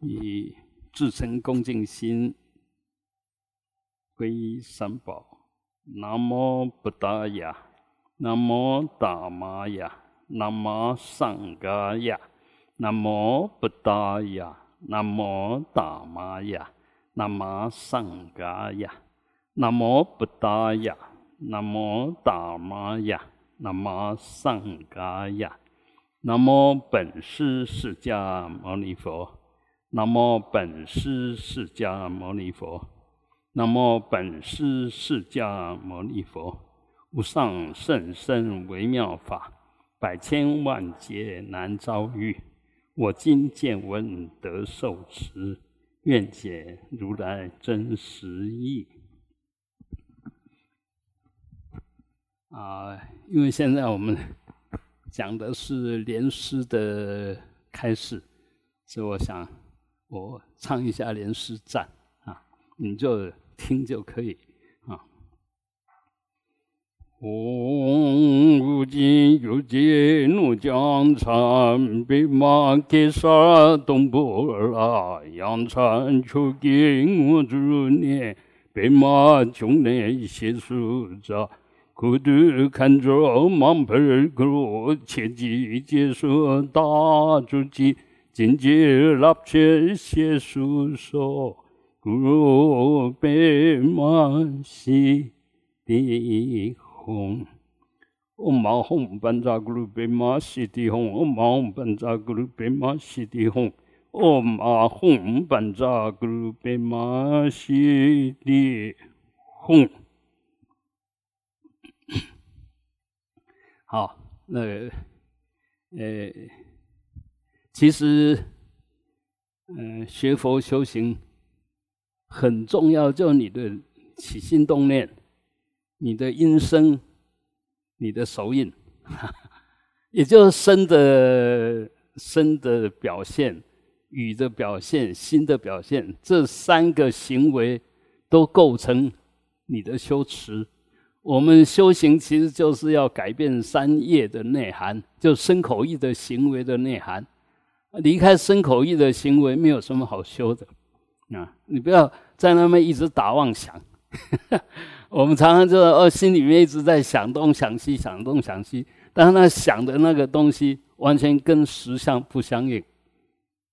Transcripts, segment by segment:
以至诚恭敬心皈依三宝。南无布达雅，南无达玛雅，南无上伽雅，南无布达雅，南无达玛雅，南无上伽雅，南无布达雅，南无达玛雅，南无上伽雅，南无本师释迦牟尼佛。南无本师释迦牟尼佛，南无本师释迦牟尼佛，无上甚深微妙法，百千万劫难遭遇。我今见闻得受持，愿解如来真实义。啊，因为现在我们讲的是莲师的开示，所以我想。我唱一下连诗赞啊，你就听就可以啊。红如金如金怒江山，白马盖山东坡拉，阳春秋金我主念，白马穷年写书札，孤独看着满盆果，千机结束大竹机。金鸡立切写书说，古如白马西地红。哦，马红班扎古如白马西地红。哦，马红班扎古如白马西地红。哦，马红班扎古如白马西地红。好，那呃。其实，嗯，学佛修行很重要，就你的起心动念、你的音声、你的手印，也就是身的身的表现、语的表现、心的表现，这三个行为都构成你的修持。我们修行其实就是要改变三业的内涵，就身口意的行为的内涵。离开身口意的行为，没有什么好修的啊！你不要在那边一直打妄想。我们常常就哦，心里面一直在想东想西，想东想西，但是那想的那个东西完全跟实相不相应，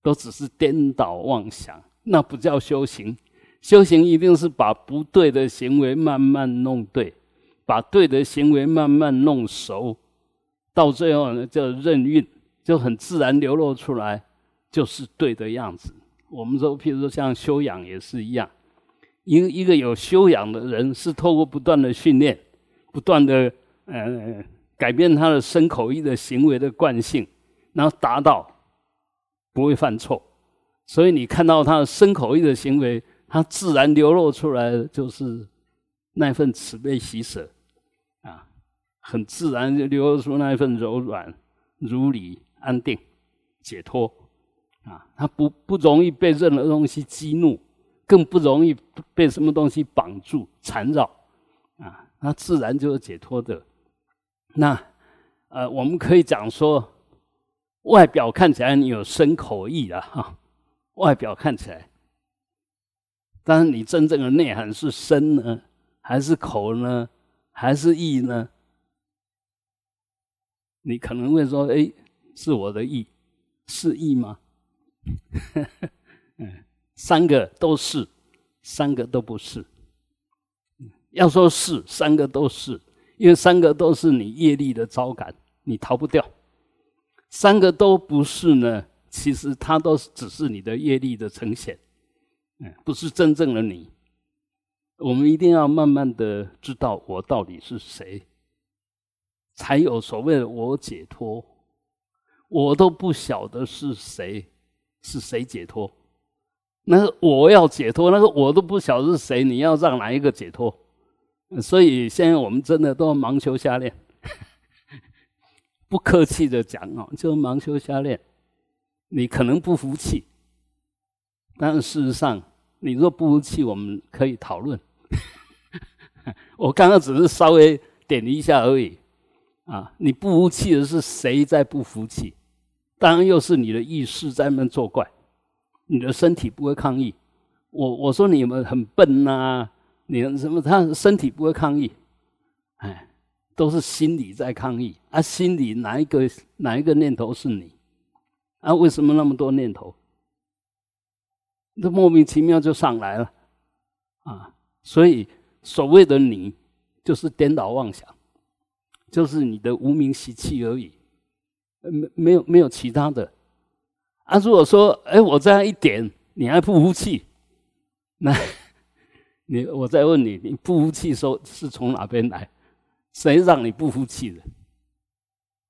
都只是颠倒妄想，那不叫修行。修行一定是把不对的行为慢慢弄对，把对的行为慢慢弄熟，到最后呢，叫任运。就很自然流露出来，就是对的样子。我们说，譬如说像修养也是一样，一个一个有修养的人，是透过不断的训练，不断的呃改变他的身口意的行为的惯性，然后达到不会犯错。所以你看到他的身口意的行为，他自然流露出来的就是那份慈悲喜舍啊，很自然就流露出那一份柔软如理。安定、解脱啊，他不不容易被任何东西激怒，更不容易被什么东西绑住、缠绕啊，那自然就是解脱的。那呃，我们可以讲说，外表看起来你有身口意啊，哈，外表看起来，但是你真正的内涵是身呢，还是口呢，还是意呢？你可能会说，哎。是我的意，是意吗？嗯，三个都是，三个都不是。要说是，三个都是，因为三个都是你业力的招感，你逃不掉。三个都不是呢，其实它都只是你的业力的呈现，嗯，不是真正的你。我们一定要慢慢的知道我到底是谁，才有所谓的我解脱。我都不晓得是谁，是谁解脱？那我要解脱，那个我都不晓得是谁。你要让哪一个解脱？所以现在我们真的都盲修瞎练，不客气的讲哦，就盲修瞎练。你可能不服气，但事实上，你若不服气，我们可以讨论。我刚刚只是稍微点一下而已。啊，你不服气的是谁在不服气？当然又是你的意识在那作怪。你的身体不会抗议。我我说你们很笨呐，你们什么？他身体不会抗议，哎，都是心理在抗议。啊，心里哪一个哪一个念头是你？啊，为什么那么多念头？这莫名其妙就上来了，啊，所以所谓的你，就是颠倒妄想，就是你的无名习气而已，没没有没有其他的。啊，如果说，哎，我这样一点，你还不服气，那，你我再问你，你不服气说是从哪边来？谁让你不服气的？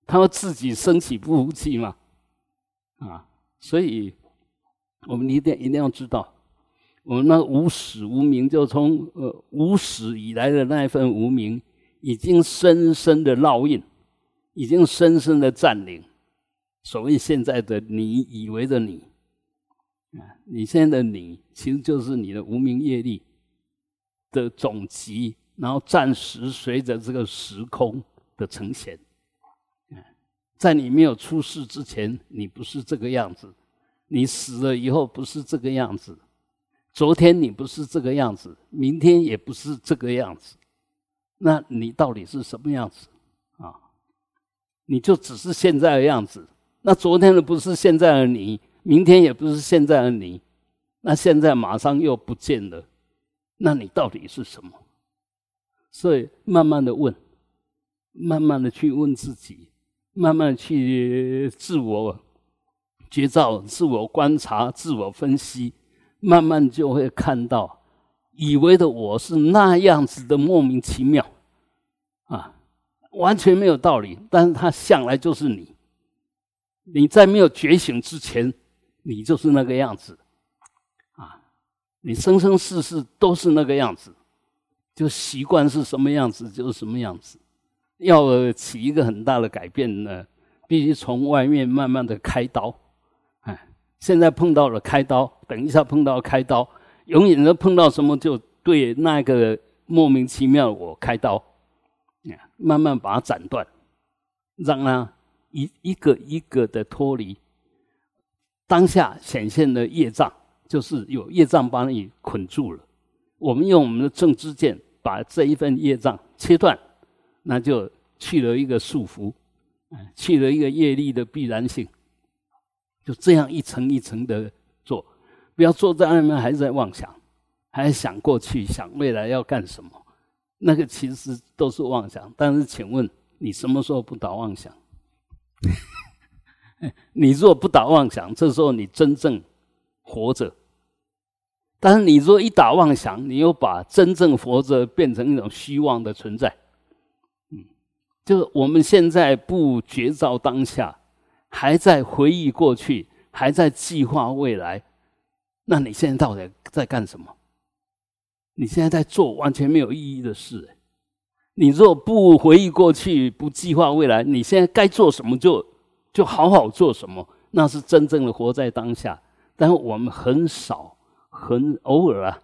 他们自己升起不服气嘛？啊，所以我们一定一定要知道，我们那无始无明，就从呃无始以来的那一份无明，已经深深的烙印，已经深深的占领。所谓现在的你以为的你，啊，你现在的你其实就是你的无名业力的总集，然后暂时随着这个时空的呈现。在你没有出世之前，你不是这个样子；你死了以后不是这个样子。昨天你不是这个样子，明天也不是这个样子。那你到底是什么样子？你就只是现在的样子。那昨天的不是现在的你，明天也不是现在的你，那现在马上又不见了，那你到底是什么？所以慢慢的问，慢慢的去问自己，慢慢去自我觉照、自我观察、自我分析，慢慢就会看到，以为的我是那样子的莫名其妙，完全没有道理，但是他向来就是你。你在没有觉醒之前，你就是那个样子，啊，你生生世世都是那个样子，就习惯是什么样子就是什么样子。要起一个很大的改变呢，必须从外面慢慢的开刀。哎，现在碰到了开刀，等一下碰到开刀，永远都碰到什么就对那个莫名其妙我开刀，慢慢把它斩断，让它。一一个一个的脱离，当下显现的业障，就是有业障把你捆住了。我们用我们的正知见把这一份业障切断，那就去了一个束缚，去了一个业力的必然性。就这样一层一层的做，不要坐在那边还在妄想，还想过去，想未来要干什么，那个其实都是妄想。但是，请问你什么时候不打妄想？你若不打妄想，这时候你真正活着；但是你若一打妄想，你又把真正活着变成一种虚妄的存在。嗯，就是我们现在不觉照当下，还在回忆过去，还在计划未来。那你现在到底在干什么？你现在在做完全没有意义的事。你若不回忆过去，不计划未来，你现在该做什么就就好好做什么，那是真正的活在当下。但我们很少，很偶尔啊，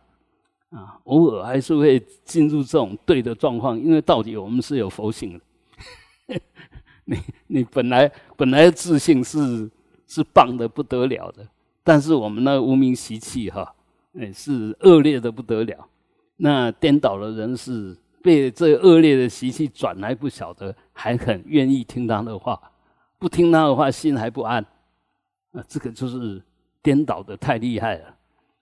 啊，偶尔还是会进入这种对的状况，因为到底我们是有佛性的。你你本来本来自信是是棒的不得了的，但是我们那无名习气哈，哎，是恶劣的不得了。那颠倒的人是。被这恶劣的习气转来，不晓得还很愿意听他的话，不听他的话，心还不安。啊，这个就是颠倒的太厉害了。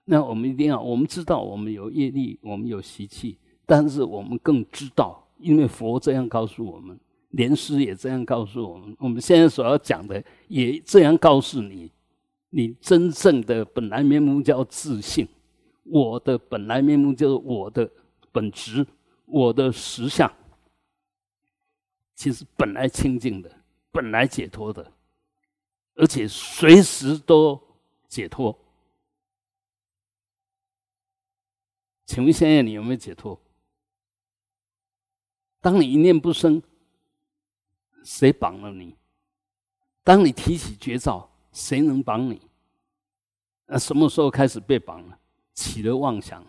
那我们一定要，我们知道我们有业力，我们有习气，但是我们更知道，因为佛这样告诉我们，莲师也这样告诉我们，我们现在所要讲的也这样告诉你：，你真正的本来面目叫自信，我的本来面目就是我的本质。我的实相其实本来清净的，本来解脱的，而且随时都解脱。请问现在你有没有解脱？当你一念不生，谁绑了你？当你提起绝招，谁能绑你？那什么时候开始被绑了？起了妄想。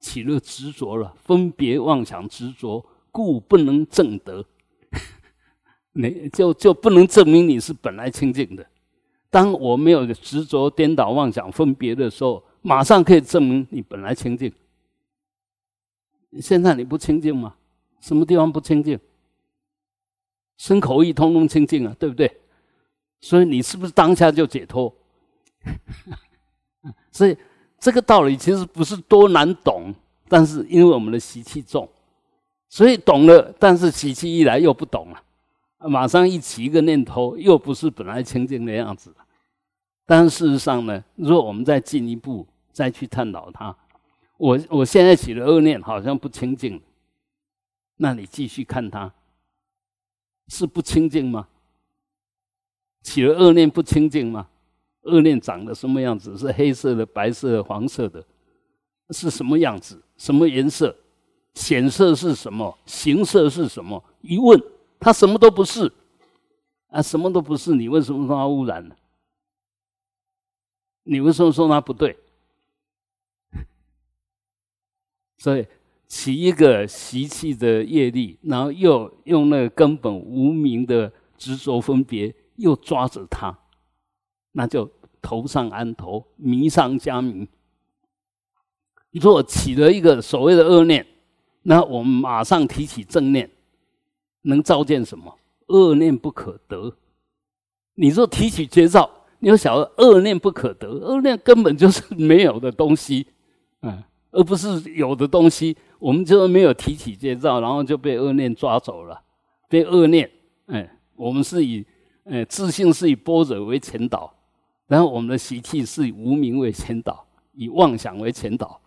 起了执着了，分别妄想执着，故不能证得。你就就不能证明你是本来清净的。当我没有执着、颠倒、妄想、分别的时候，马上可以证明你本来清净。现在你不清净吗？什么地方不清净？身口意通通清净啊，对不对？所以你是不是当下就解脱？所以这个道理其实不是多难懂，但是因为我们的习气重，所以懂了，但是习气一来又不懂了，马上一起一个念头，又不是本来清净的样子。但事实上呢，如果我们再进一步再去探讨它，我我现在起了恶念，好像不清净，那你继续看它，是不清净吗？起了恶念不清净吗？恶念长得什么样子？是黑色的、白色的、黄色的，是什么样子？什么颜色？显色是什么？形色是什么？一问，它什么都不是啊，什么都不是。你为什么说它污染呢？你为什么说它不对？所以起一个习气的业力，然后又用那个根本无名的执着分别。又抓着他，那就头上安头，迷上加迷。如果起了一个所谓的恶念，那我们马上提起正念，能照见什么？恶念不可得。你若提起绝照，你要晓得恶念不可得，恶念根本就是没有的东西，嗯，而不是有的东西。我们就没有提起绝照，然后就被恶念抓走了，被恶念，哎，我们是以。哎，自信是以波折为前导，然后我们的习气是以无名为前导，以妄想为前导。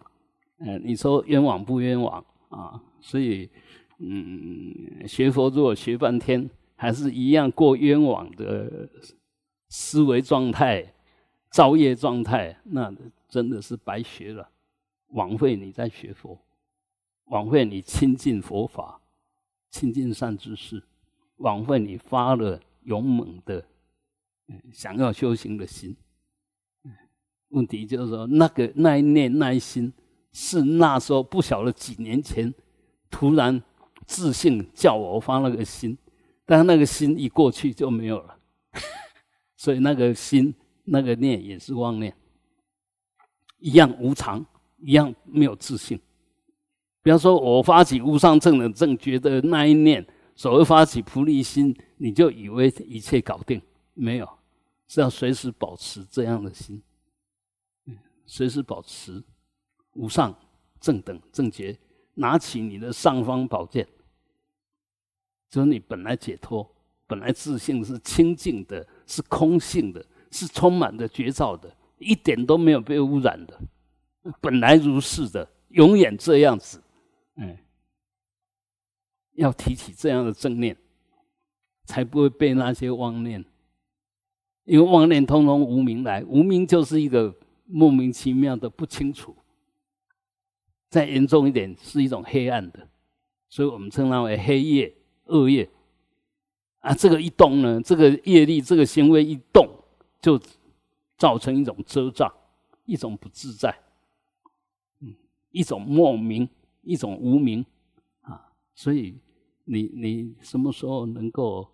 嗯，你说冤枉不冤枉啊？所以，嗯，学佛如果学半天，还是一样过冤枉的思维状态、造业状态，那真的是白学了，枉费你在学佛，枉费你亲近佛法、亲近善知识，枉费你发了。勇猛的，想要修行的心，问题就是说，那个那一念那一心，是那时候不晓得几年前突然自信叫我发那个心，但那个心一过去就没有了，所以那个心那个念也是妄念，一样无常，一样没有自信。比方说，我发起无上正等正觉的那一念。所谓发起菩提心，你就以为一切搞定？没有，是要随时保持这样的心，随时保持无上正等正觉，拿起你的尚方宝剑，就是你本来解脱，本来自信是清净的，是空性的，是充满着觉照的，一点都没有被污染的，本来如是的，永远这样子，嗯。要提起这样的正念，才不会被那些妄念，因为妄念通通无名来，无名就是一个莫名其妙的不清楚。再严重一点，是一种黑暗的，所以我们称它为黑夜、恶业。啊，这个一动呢，这个业力、这个行为一动，就造成一种遮障，一种不自在，嗯，一种莫名，一种无名啊。所以，你你什么时候能够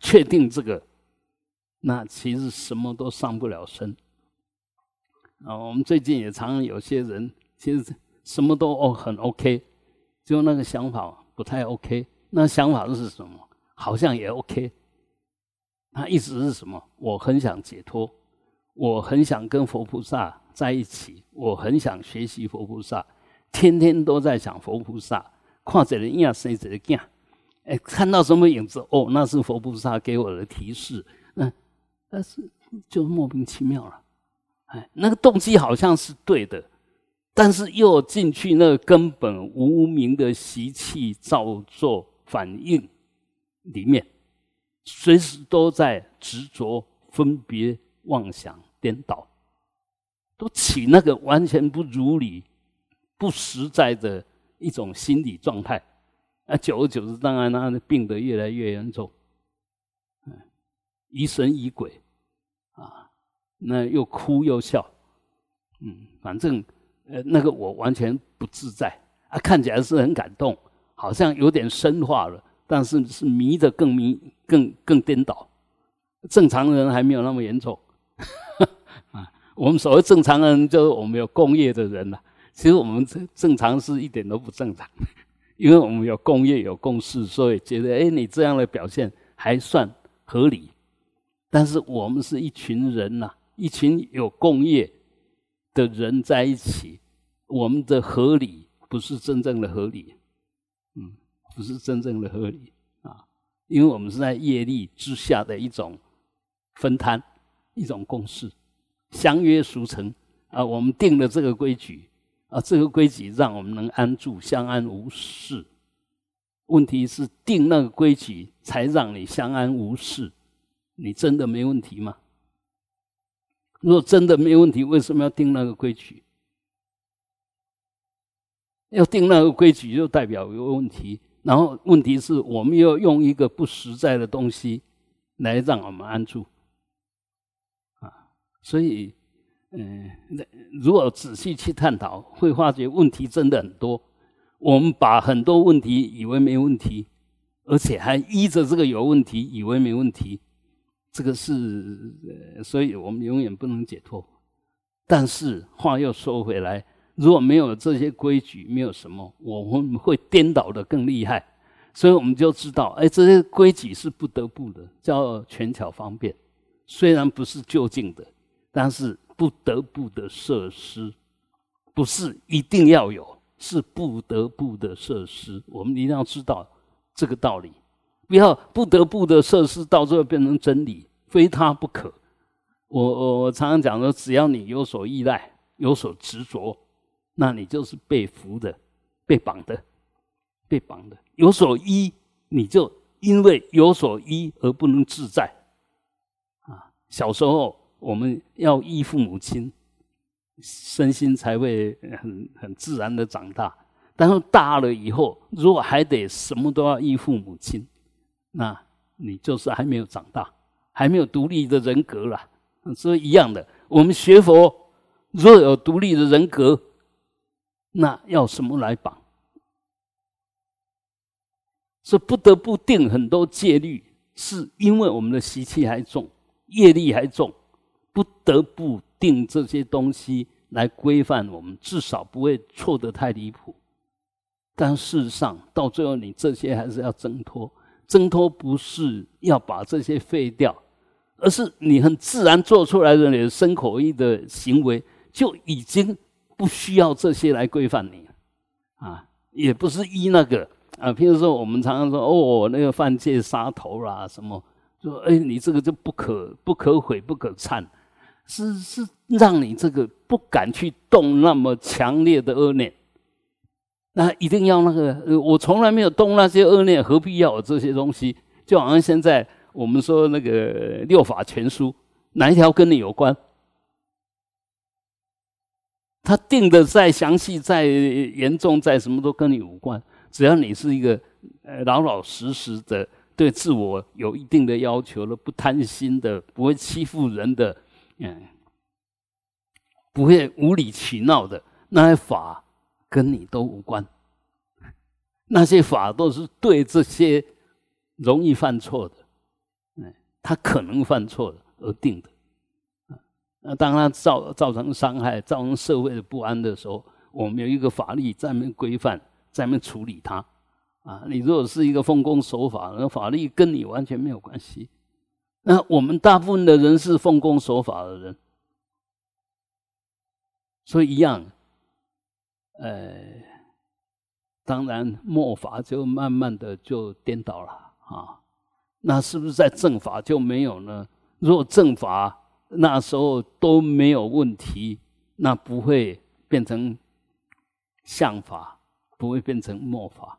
确定这个？那其实什么都上不了身啊！我们最近也常常有些人，其实什么都哦很 OK，就那个想法不太 OK。那想法是什么？好像也 OK。他意思是什么？我很想解脱，我很想跟佛菩萨在一起，我很想学习佛菩萨，天天都在想佛菩萨。看着人影生着镜，哎，看到什么影子？哦，那是佛菩萨给我的提示。但是就莫名其妙了。哎，那个动机好像是对的，但是又进去那个根本无名的习气造作反应里面，随时都在执着、分别、妄想、颠倒，都起那个完全不如理、不实在的。一种心理状态，啊，久而久之，当然，他病得越来越严重，疑神疑鬼，啊，那又哭又笑，嗯，反正，呃，那个我完全不自在，啊，看起来是很感动，好像有点深化了，但是是迷的更迷，更更颠倒，正常人还没有那么严重，啊，我们所谓正常人，就是我们有工业的人了。其实我们正正常是一点都不正常，因为我们有工业有共识，所以觉得哎，你这样的表现还算合理。但是我们是一群人呐，一群有共业的人在一起，我们的合理不是真正的合理，嗯，不是真正的合理啊，因为我们是在业力之下的一种分摊，一种共识，相约俗成啊，我们定了这个规矩啊，这个规矩让我们能安住，相安无事。问题是定那个规矩才让你相安无事。你真的没问题吗？如果真的没问题，为什么要定那个规矩？要定那个规矩，就代表有问题。然后问题是我们要用一个不实在的东西来让我们安住啊。所以，嗯，如果仔细去探讨，会发觉问题真的很多。我们把很多问题以为没问题，而且还依着这个有问题以为没问题。这个是，所以我们永远不能解脱。但是话又说回来，如果没有这些规矩，没有什么，我们会颠倒的更厉害。所以我们就知道，哎，这些规矩是不得不的，叫权巧方便。虽然不是就近的，但是不得不的设施，不是一定要有，是不得不的设施。我们一定要知道这个道理。不要不得不的设施，到最后变成真理，非他不可。我我我常常讲说，只要你有所依赖，有所执着，那你就是被缚的、被绑的、被绑的。有所依，你就因为有所依而不能自在。啊，小时候我们要依父母亲，身心才会很很自然的长大。但是大了以后，如果还得什么都要依父母亲，那你就是还没有长大，还没有独立的人格了。所以一样的，我们学佛若有独立的人格，那要什么来绑？是不得不定很多戒律，是因为我们的习气还重，业力还重，不得不定这些东西来规范我们，至少不会错得太离谱。但事实上，到最后你这些还是要挣脱。挣脱不是要把这些废掉，而是你很自然做出来的你的身口意的行为，就已经不需要这些来规范你啊，也不是依那个啊。譬如说，我们常常说哦，那个犯戒杀头啦，什么说哎，你这个就不可不可悔不可忏，是是让你这个不敢去动那么强烈的恶念。那一定要那个，我从来没有动那些恶念，何必要有这些东西？就好像现在我们说那个六法全书，哪一条跟你有关？他定的再详细、再严重、再什么都跟你无关。只要你是一个呃老老实实的，对自我有一定的要求了，不贪心的，不会欺负人的，嗯，不会无理取闹的那些法。跟你都无关，那些法都是对这些容易犯错的，他可能犯错而定的，那当他造造成伤害、造成社会的不安的时候，我们有一个法律在面规范，在面处理他。啊，你如果是一个奉公守法，那法律跟你完全没有关系。那我们大部分的人是奉公守法的人，所以一样。呃，当然，末法就慢慢的就颠倒了啊。那是不是在正法就没有呢？如果正法那时候都没有问题，那不会变成相法，不会变成末法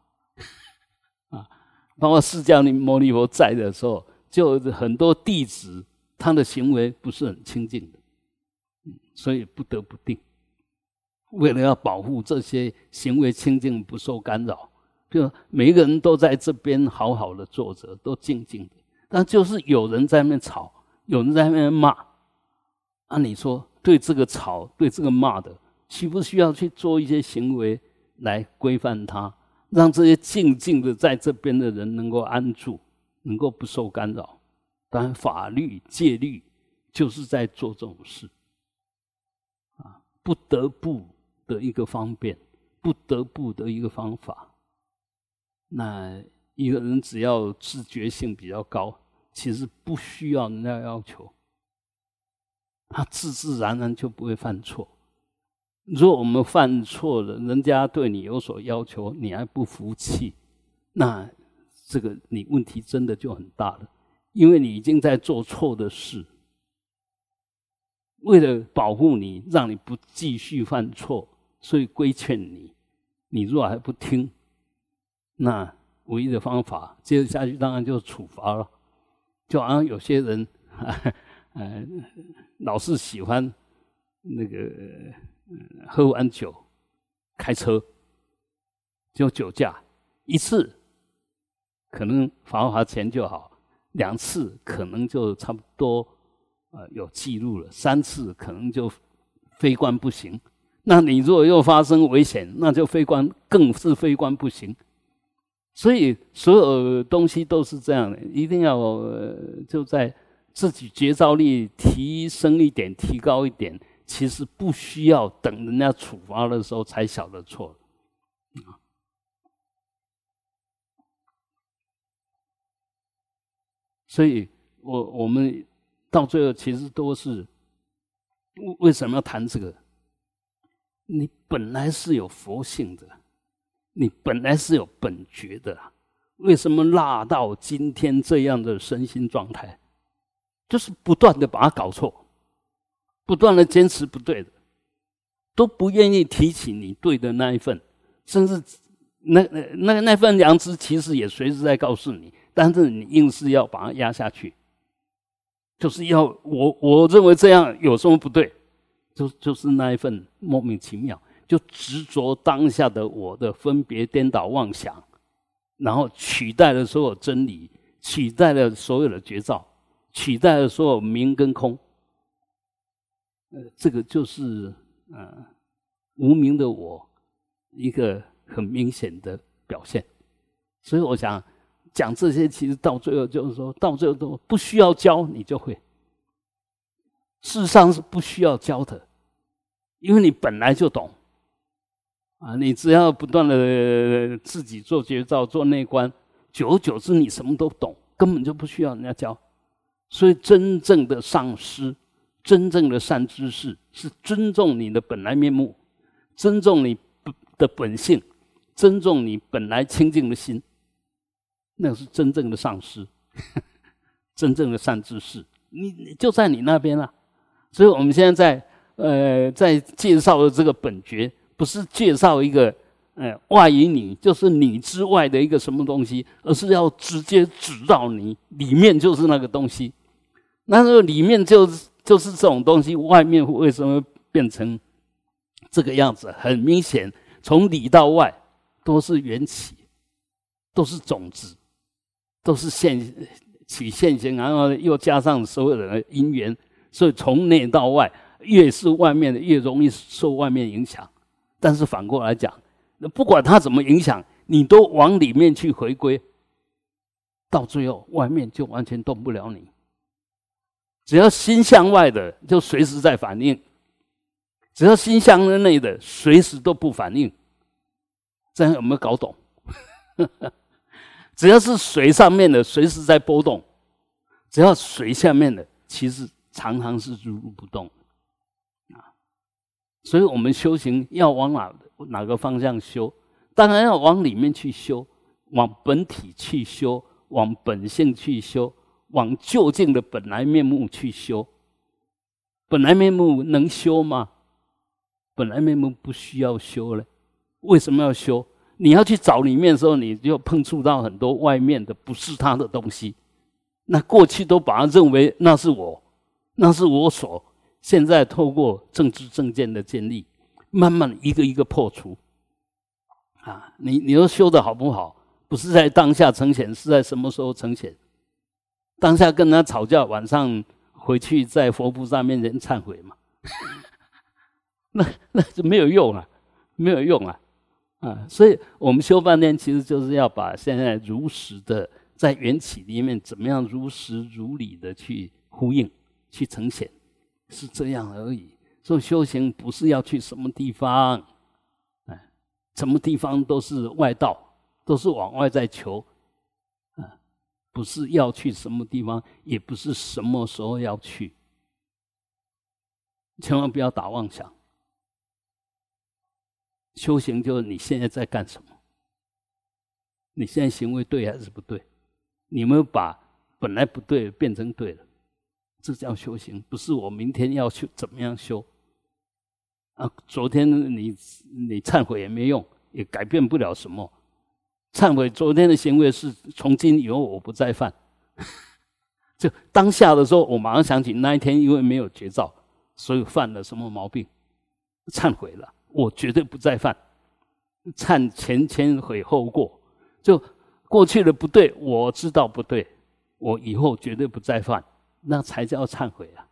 啊。包括释迦牟尼佛在的时候，就很多弟子他的行为不是很清净的，所以不得不定。为了要保护这些行为清净不受干扰，就每一个人都在这边好好的坐着，都静静的。但就是有人在那边吵，有人在那边骂。按理说，对这个吵、对这个骂的，需不需要去做一些行为来规范他，让这些静静的在这边的人能够安住，能够不受干扰？当然，法律戒律就是在做这种事啊不得不的一个方便，不得不的一个方法。那一个人只要自觉性比较高，其实不需要人家要求，他自自然然就不会犯错。如果我们犯错了，人家对你有所要求，你还不服气，那这个你问题真的就很大了，因为你已经在做错的事。为了保护你，让你不继续犯错，所以规劝你。你若还不听，那唯一的方法接着下去，当然就是处罚了。就好像有些人，呃，老是喜欢那个喝完酒开车，就酒驾一次，可能罚罚钱就好；两次可能就差不多。呃，有记录了三次，可能就非官不行。那你如果又发生危险，那就非官更是非官不行。所以所有东西都是这样的，一定要就在自己觉照力提升一点、提高一点。其实不需要等人家处罚的时候才晓得错。所以我我们。到最后，其实都是为为什么要谈这个？你本来是有佛性的，你本来是有本觉的，为什么落到今天这样的身心状态？就是不断的把它搞错，不断的坚持不对的，都不愿意提起你对的那一份，甚至那那那那份良知，其实也随时在告诉你，但是你硬是要把它压下去。就是要我我认为这样有什么不对？就就是那一份莫名其妙，就执着当下的我的分别颠倒妄想，然后取代了所有真理，取代了所有的觉照，取代了所有明跟空。呃，这个就是呃无名的我一个很明显的表现。所以我想。讲这些，其实到最后就是说到最后都不需要教，你就会。事实上是不需要教的，因为你本来就懂。啊，你只要不断的自己做觉照、做内观，久而久之，你什么都懂，根本就不需要人家教。所以，真正的上师，真正的善知识，是尊重你的本来面目，尊重你的本性，尊重你本来清净的心。那是真正的上师，真正的善知识，你你就在你那边啊。所以我们现在在呃在介绍的这个本觉，不是介绍一个呃外于你，就是你之外的一个什么东西，而是要直接指到你里面就是那个东西。那个里面就是就是这种东西，外面为什么变成这个样子？很明显，从里到外都是缘起，都是种子。都是现起现行，然后又加上所有的因缘，所以从内到外，越是外面的越容易受外面影响。但是反过来讲，那不管它怎么影响，你都往里面去回归，到最后外面就完全动不了你。只要心向外的，就随时在反应；只要心向内的，随时都不反应。这样有没有搞懂？只要是水上面的，随时在波动；只要水下面的，其实常常是如如不动。所以我们修行要往哪哪个方向修？当然要往里面去修，往本体去修，往本性去修，往究竟的本来面目去修。本来面目能修吗？本来面目不需要修了，为什么要修？你要去找里面的时候，你就碰触到很多外面的不是他的东西。那过去都把他认为那是我，那是我所。现在透过政治政见的建立，慢慢一个一个破除。啊，你你说修的好不好？不是在当下呈现，是在什么时候呈现？当下跟他吵架，晚上回去在佛菩萨面前忏悔嘛？那那就没有用啊，没有用啊。啊，所以我们修半天，其实就是要把现在如实的在缘起里面怎么样如实如理的去呼应、去呈现，是这样而已。做修行不是要去什么地方，哎，什么地方都是外道，都是往外在求，啊，不是要去什么地方，也不是什么时候要去，千万不要打妄想。修行就是你现在在干什么？你现在行为对还是不对？你没有把本来不对变成对了，这叫修行。不是我明天要修怎么样修啊？昨天你你忏悔也没用，也改变不了什么。忏悔昨天的行为是从今以后我不再犯。就当下的时候，我马上想起那一天因为没有绝招，所以犯了什么毛病，忏悔了。我绝对不再犯，忏前前悔后过，就过去的不对，我知道不对，我以后绝对不再犯，那才叫忏悔啊，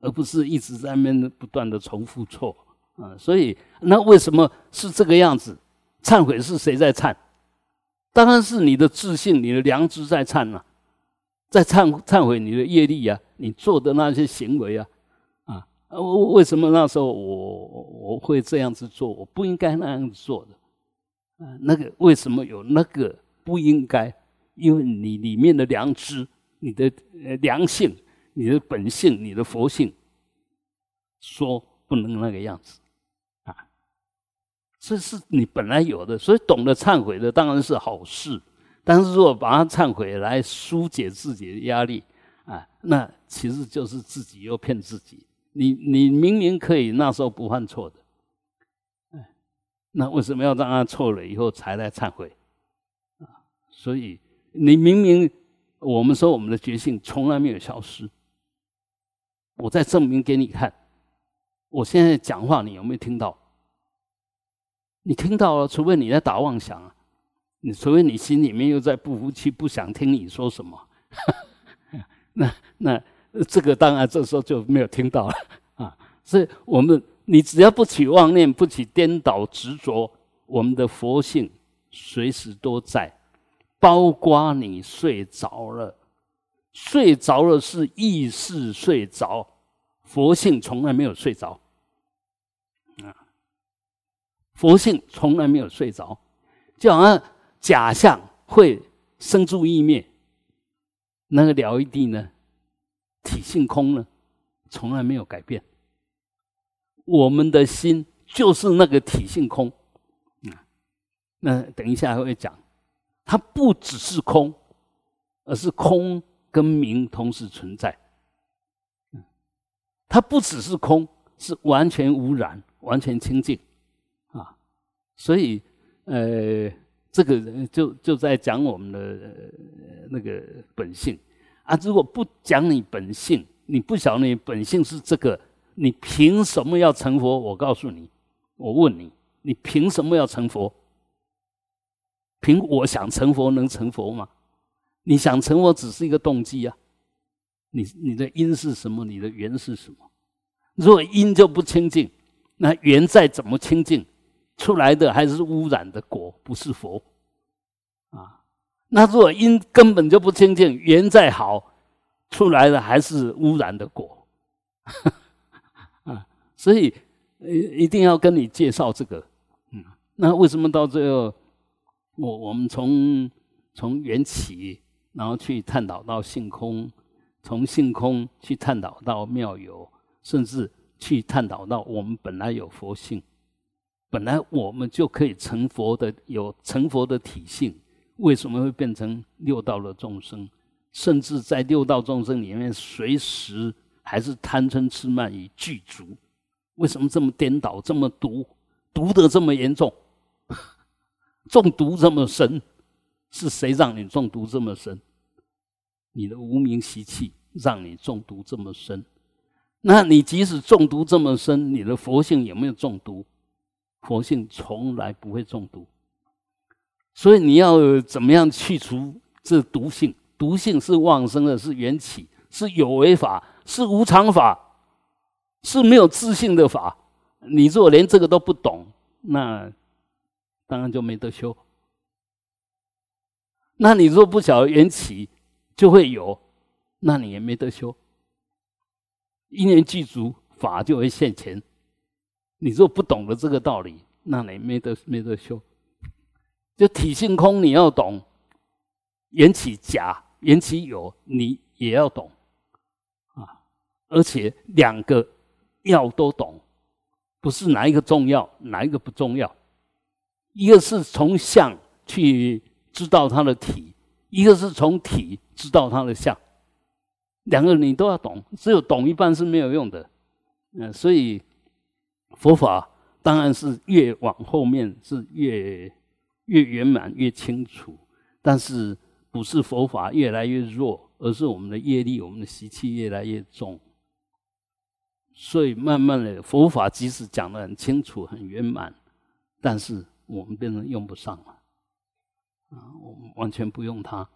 而不是一直在那边不断的重复错啊。所以，那为什么是这个样子？忏悔是谁在忏？当然是你的自信、你的良知在忏啊，在忏忏悔你的业力啊，你做的那些行为啊。啊，为什么那时候我我会这样子做？我不应该那样子做的。啊，那个为什么有那个不应该？因为你里面的良知、你的呃良性、你的本性、你的佛性，说不能那个样子啊。这是你本来有的，所以懂得忏悔的当然是好事。但是如果把它忏悔来疏解自己的压力啊，那其实就是自己又骗自己。你你明明可以那时候不犯错的，那为什么要让他错了以后才来忏悔？啊，所以你明明我们说我们的觉性从来没有消失，我再证明给你看。我现在讲话你有没有听到？你听到了，除非你在打妄想啊，你除非你心里面又在不服气，不想听你说什么，那那。这个当然这时候就没有听到了啊，所以我们你只要不起妄念，不起颠倒执着，我们的佛性随时都在，包括你睡着了，睡着了是意识睡着，佛性从来没有睡着。啊，佛性从来没有睡着，就好像假象会生住意灭，那个了一地呢？体性空呢，从来没有改变。我们的心就是那个体性空，啊，那等一下会讲，它不只是空，而是空跟明同时存在。它不只是空，是完全无染、完全清净，啊，所以，呃，这个人就就在讲我们的那个本性。啊！如果不讲你本性，你不晓得你本性是这个，你凭什么要成佛？我告诉你，我问你，你凭什么要成佛？凭我想成佛能成佛吗？你想成佛只是一个动机啊！你你的因是什么？你的缘是什么？如果因就不清净，那缘再怎么清净，出来的还是污染的果，不是佛啊！那如果因根本就不清净，缘再好，出来的还是污染的果，啊！所以一一定要跟你介绍这个，嗯，那为什么到最后，我我们从从缘起，然后去探讨到性空，从性空去探讨到妙有，甚至去探讨到我们本来有佛性，本来我们就可以成佛的，有成佛的体性。为什么会变成六道的众生？甚至在六道众生里面，随时还是贪嗔痴慢疑具足？为什么这么颠倒，这么毒，毒得这么严重，中毒这么深？是谁让你中毒这么深？你的无名习气让你中毒这么深。那你即使中毒这么深，你的佛性有没有中毒？佛性从来不会中毒。所以你要怎么样去除这毒性？毒性是旺生的，是缘起，是有为法，是无常法，是没有自信的法。你如果连这个都不懂，那当然就没得修。那你若不晓得缘起就会有，那你也没得修。一念具足，法就会现前。你若不懂得这个道理，那你没得没得修。就体性空，你要懂；缘起假，缘起有，你也要懂啊。而且两个要都懂，不是哪一个重要，哪一个不重要。一个是从相去知道它的体，一个是从体知道它的相。两个你都要懂，只有懂一半是没有用的。嗯，所以佛法当然是越往后面是越越圆满越清楚，但是不是佛法越来越弱，而是我们的业力、我们的习气越来越重。所以慢慢的，佛法即使讲的很清楚、很圆满，但是我们变成用不上了，啊，我们完全不用它，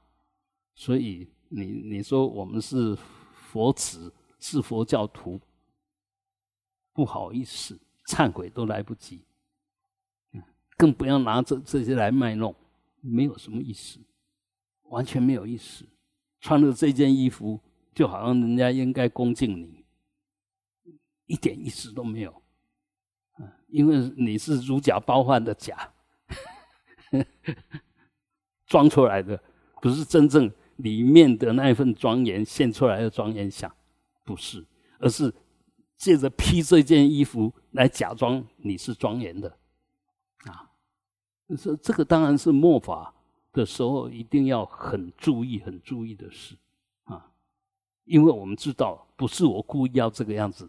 所以。你你说我们是佛子，是佛教徒，不好意思，忏悔都来不及，更不要拿这这些来卖弄，没有什么意思，完全没有意思。穿了这件衣服，就好像人家应该恭敬你，一点意思都没有，因为你是如假包换的假，装出来的，不是真正。里面的那一份庄严现出来的庄严相，不是，而是借着披这件衣服来假装你是庄严的，啊，这这个当然是末法的时候一定要很注意、很注意的事啊，因为我们知道不是我故意要这个样子，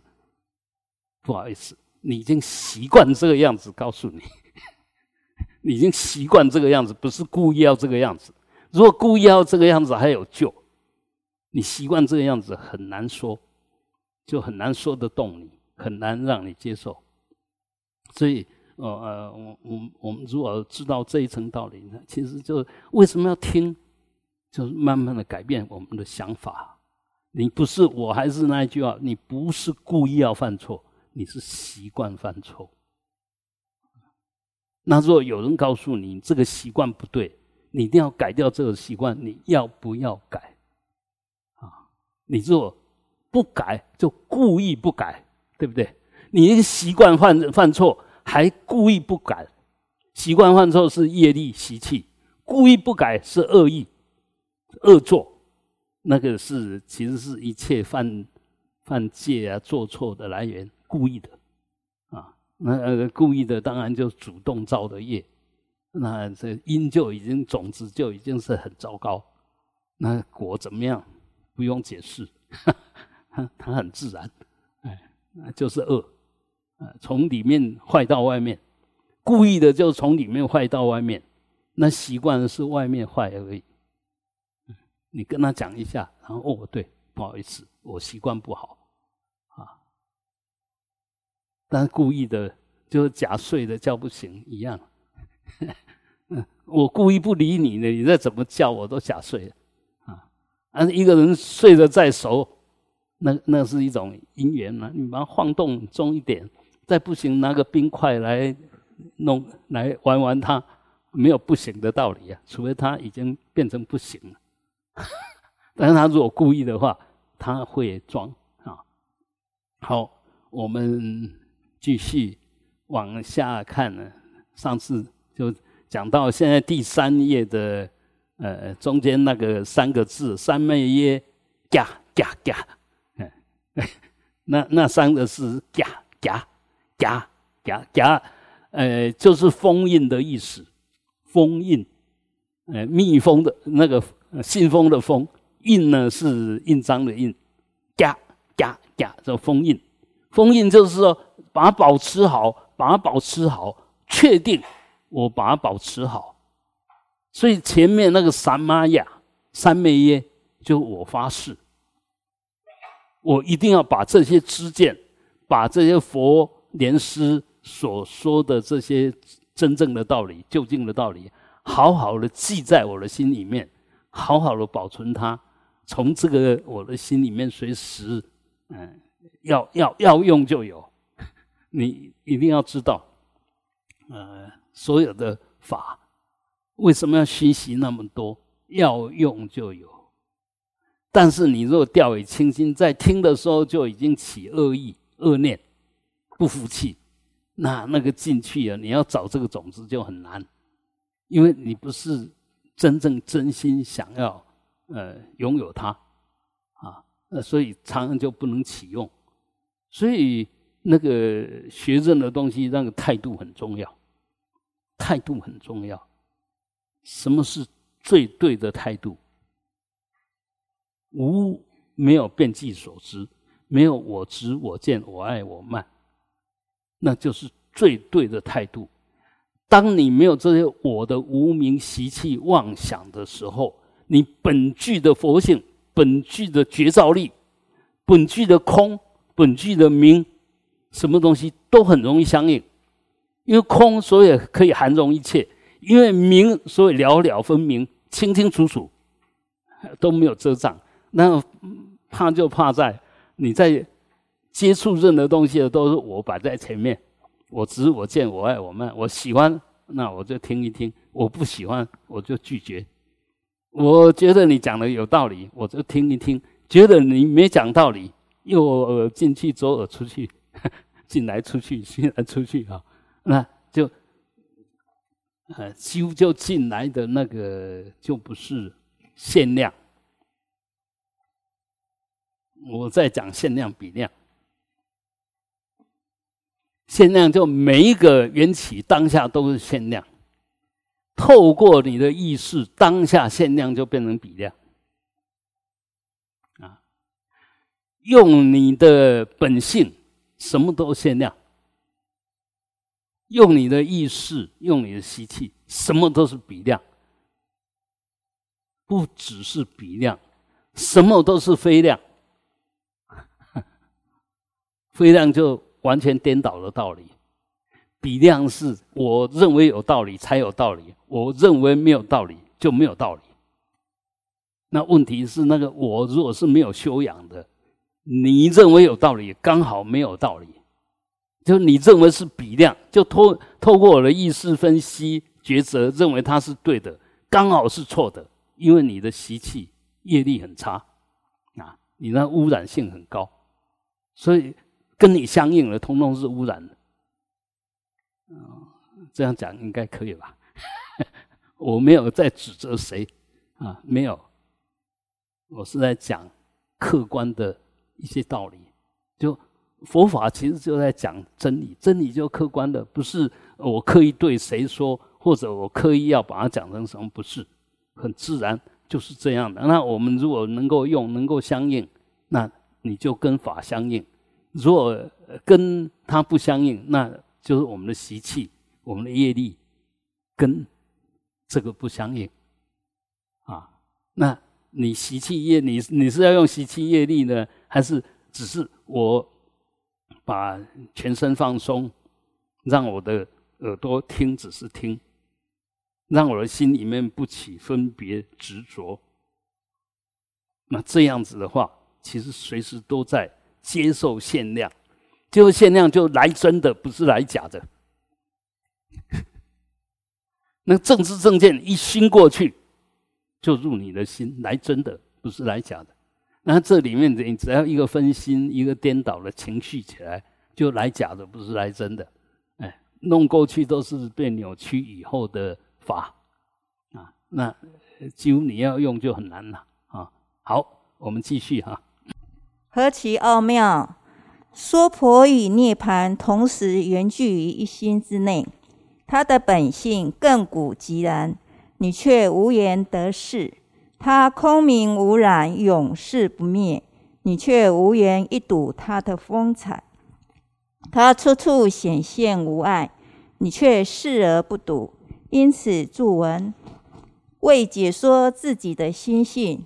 不好意思，你已经习惯这个样子，告诉你，你已经习惯这个样子，不是故意要这个样子。如果故意要这个样子还有救，你习惯这个样子很难说，就很难说得动你，很难让你接受。所以，呃呃，我我我们如果知道这一层道理呢，其实就为什么要听，就是慢慢的改变我们的想法。你不是，我还是那一句话，你不是故意要犯错，你是习惯犯错。那如果有人告诉你这个习惯不对，你一定要改掉这个习惯，你要不要改？啊，你如果不改，就故意不改，对不对？你一个习惯犯犯错，还故意不改，习惯犯错是业力习气，故意不改是恶意恶作，那个是其实是一切犯犯戒啊做错的来源，故意的。啊，那故意的当然就主动造的业。那这因就已经种子就已经是很糟糕，那果怎么样？不用解释，它很自然，哎，那就是恶，啊，从里面坏到外面，故意的就从里面坏到外面，那习惯是外面坏而已。你跟他讲一下，然后哦，对，不好意思，我习惯不好，啊，但故意的，就是假睡的叫不醒一样。我故意不理你呢，你再怎么叫我都假睡了啊！啊，一个人睡得再熟，那那是一种因缘嘛。你把它晃动重一点，再不行拿个冰块来弄来玩玩它，没有不行的道理啊。除非他已经变成不行了，但是他如果故意的话，他会装啊。好，我们继续往下看呢。上次。就讲到现在第三页的呃中间那个三个字“三昧耶嘎嘎嘎”，嗯，那那三个是“嘎嘎嘎嘎嘎”，呃，就是封印的意思。封印，呃，密封的那个信封的封印呢是印章的印，嘎嘎嘎，这封印。封印就是说把它保持好，把它保持好，确定。我把它保持好，所以前面那个三玛雅、三昧耶，就我发誓，我一定要把这些知见，把这些佛莲师所说的这些真正的道理、究竟的道理，好好的记在我的心里面，好好的保存它，从这个我的心里面随时，嗯，要要要用就有，你一定要知道，呃。所有的法为什么要学习那么多？要用就有，但是你若掉以轻心，在听的时候就已经起恶意、恶念、不服气，那那个进去啊，你要找这个种子就很难，因为你不是真正真心想要呃拥有它啊，那所以常常就不能启用。所以那个学任何东西，那个态度很重要，态度很重要。什么是最对的态度？无没有遍计所知，没有我执我见我爱我慢，那就是最对的态度。当你没有这些我的无名习气妄想的时候，你本具的佛性、本具的觉照力、本具的空、本具的明，什么东西都很容易相应。因为空，所以可以含容一切；因为明，所以了了分明、清清楚楚，都没有遮障。那怕就怕在你在接触任何东西的都是我摆在前面，我执我见我爱我慢，我喜欢那我就听一听，我不喜欢我就拒绝。我觉得你讲的有道理，我就听一听；觉得你没讲道理，右耳进去左耳出去，进来出去进来出去啊，那就呃修就进来的那个就不是限量。我在讲限量比量，限量就每一个缘起当下都是限量，透过你的意识，当下限量就变成比量，啊，用你的本性，什么都限量；用你的意识，用你的吸气，什么都是比量，不只是比量，什么都是非量。非量就完全颠倒了道理，比量是我认为有道理才有道理，我认为没有道理就没有道理。那问题是那个我如果是没有修养的，你认为有道理刚好没有道理，就你认为是比量，就透透过我的意识分析抉择，认为它是对的，刚好是错的，因为你的习气业力很差啊，你那污染性很高，所以。跟你相应的，通通是污染的。嗯，这样讲应该可以吧？我没有在指责谁啊，没有，我是在讲客观的一些道理。就佛法其实就在讲真理，真理就客观的，不是我刻意对谁说，或者我刻意要把它讲成什么，不是，很自然就是这样的。那我们如果能够用，能够相应，那你就跟法相应。如果跟它不相应，那就是我们的习气、我们的业力跟这个不相应啊。那你习气业，你你是要用习气业力呢，还是只是我把全身放松，让我的耳朵听，只是听，让我的心里面不起分别执着？那这样子的话，其实随时都在。接受限量，就限量就来真的，不是来假的。那政治证件一熏过去，就入你的心，来真的，不是来假的。那这里面你只要一个分心，一个颠倒的情绪起来，就来假的，不是来真的。哎，弄过去都是被扭曲以后的法啊。那就你要用就很难了啊。好，我们继续哈。何其奥妙！娑婆与涅盘同时源聚于一心之内，它的本性亘古寂然，你却无缘得视；它空明无染，永世不灭，你却无缘一睹它的风采。它处处显现无碍，你却视而不睹。因此，注文为解说自己的心性，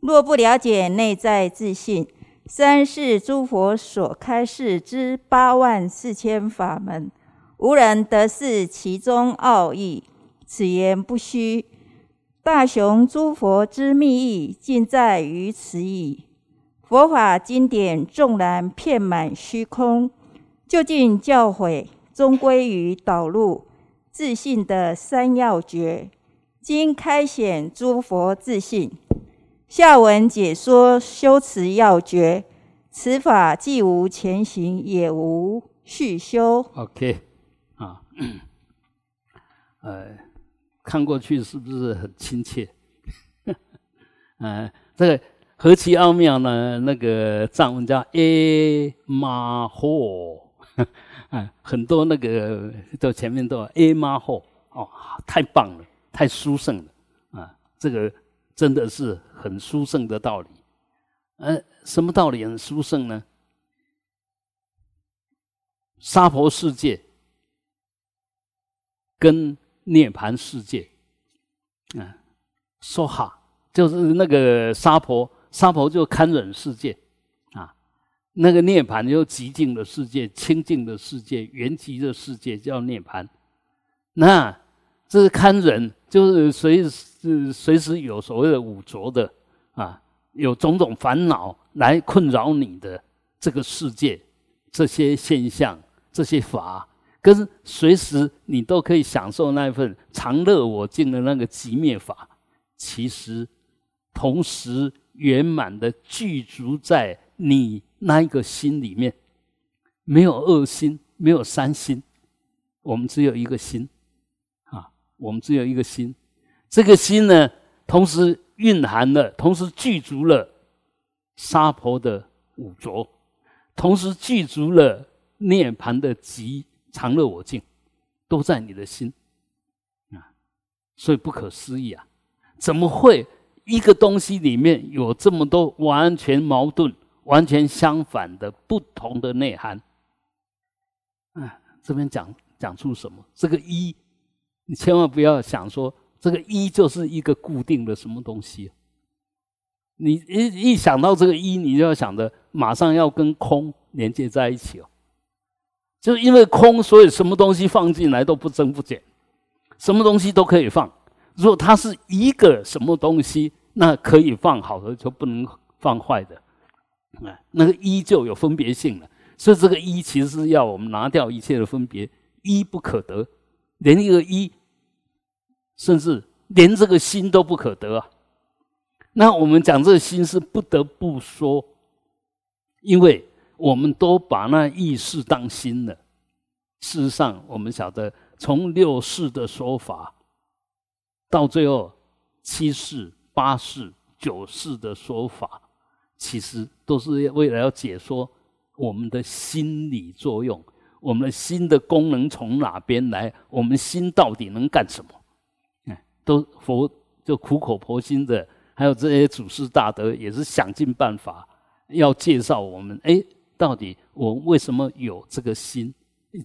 若不了解内在自信。三世诸佛所开示之八万四千法门，无人得识其中奥义。此言不虚。大雄诸佛之密意，尽在于此矣。佛法经典纵然遍满虚空，究竟教诲终归于导入自信的三要诀。今开显诸佛自信，下文解说修持要诀，此法既无前行，也无续修。OK，啊，呃，看过去是不是很亲切？嗯，这个何其奥妙呢？那个藏文叫 A 马霍，啊，很多那个都前面都 A 马霍哦，太棒了，太殊胜了啊！这个真的是很殊胜的道理。呃，什么道理很殊胜呢？沙婆世界跟涅盘世界，啊，说哈。就是那个沙婆，沙婆就堪忍世界，啊，那个涅盘就极静的世界、清净的世界、圆寂的世界叫涅盘。那这是堪忍，就是随时随时有所谓的五浊的啊，有种种烦恼来困扰你的这个世界，这些现象、这些法，跟随时你都可以享受那一份常乐我净的那个极灭法，其实。同时圆满的具足在你那一个心里面，没有恶心，没有三心，我们只有一个心，啊，我们只有一个心。这个心呢，同时蕴含了，同时具足了沙婆的五浊，同时具足了涅盘的极常乐我净，都在你的心，啊，所以不可思议啊，怎么会？一个东西里面有这么多完全矛盾、完全相反的不同的内涵，啊，这边讲讲出什么？这个一，你千万不要想说这个一就是一个固定的什么东西。你一一想到这个一，你就要想着马上要跟空连接在一起哦，就是因为空，所以什么东西放进来都不增不减，什么东西都可以放。如果它是一个什么东西，那可以放好的，就不能放坏的，啊，那个一就有分别性了。所以这个一其实是要我们拿掉一切的分别，一不可得，连一个一，甚至连这个心都不可得啊。那我们讲这个心是不得不说，因为我们都把那意识当心了。事实上，我们晓得从六世的说法。到最后，七世、八世、九世的说法，其实都是为了要解说我们的心理作用，我们的心的功能从哪边来，我们心到底能干什么？哎，都佛就苦口婆心的，还有这些祖师大德也是想尽办法要介绍我们。哎，到底我为什么有这个心？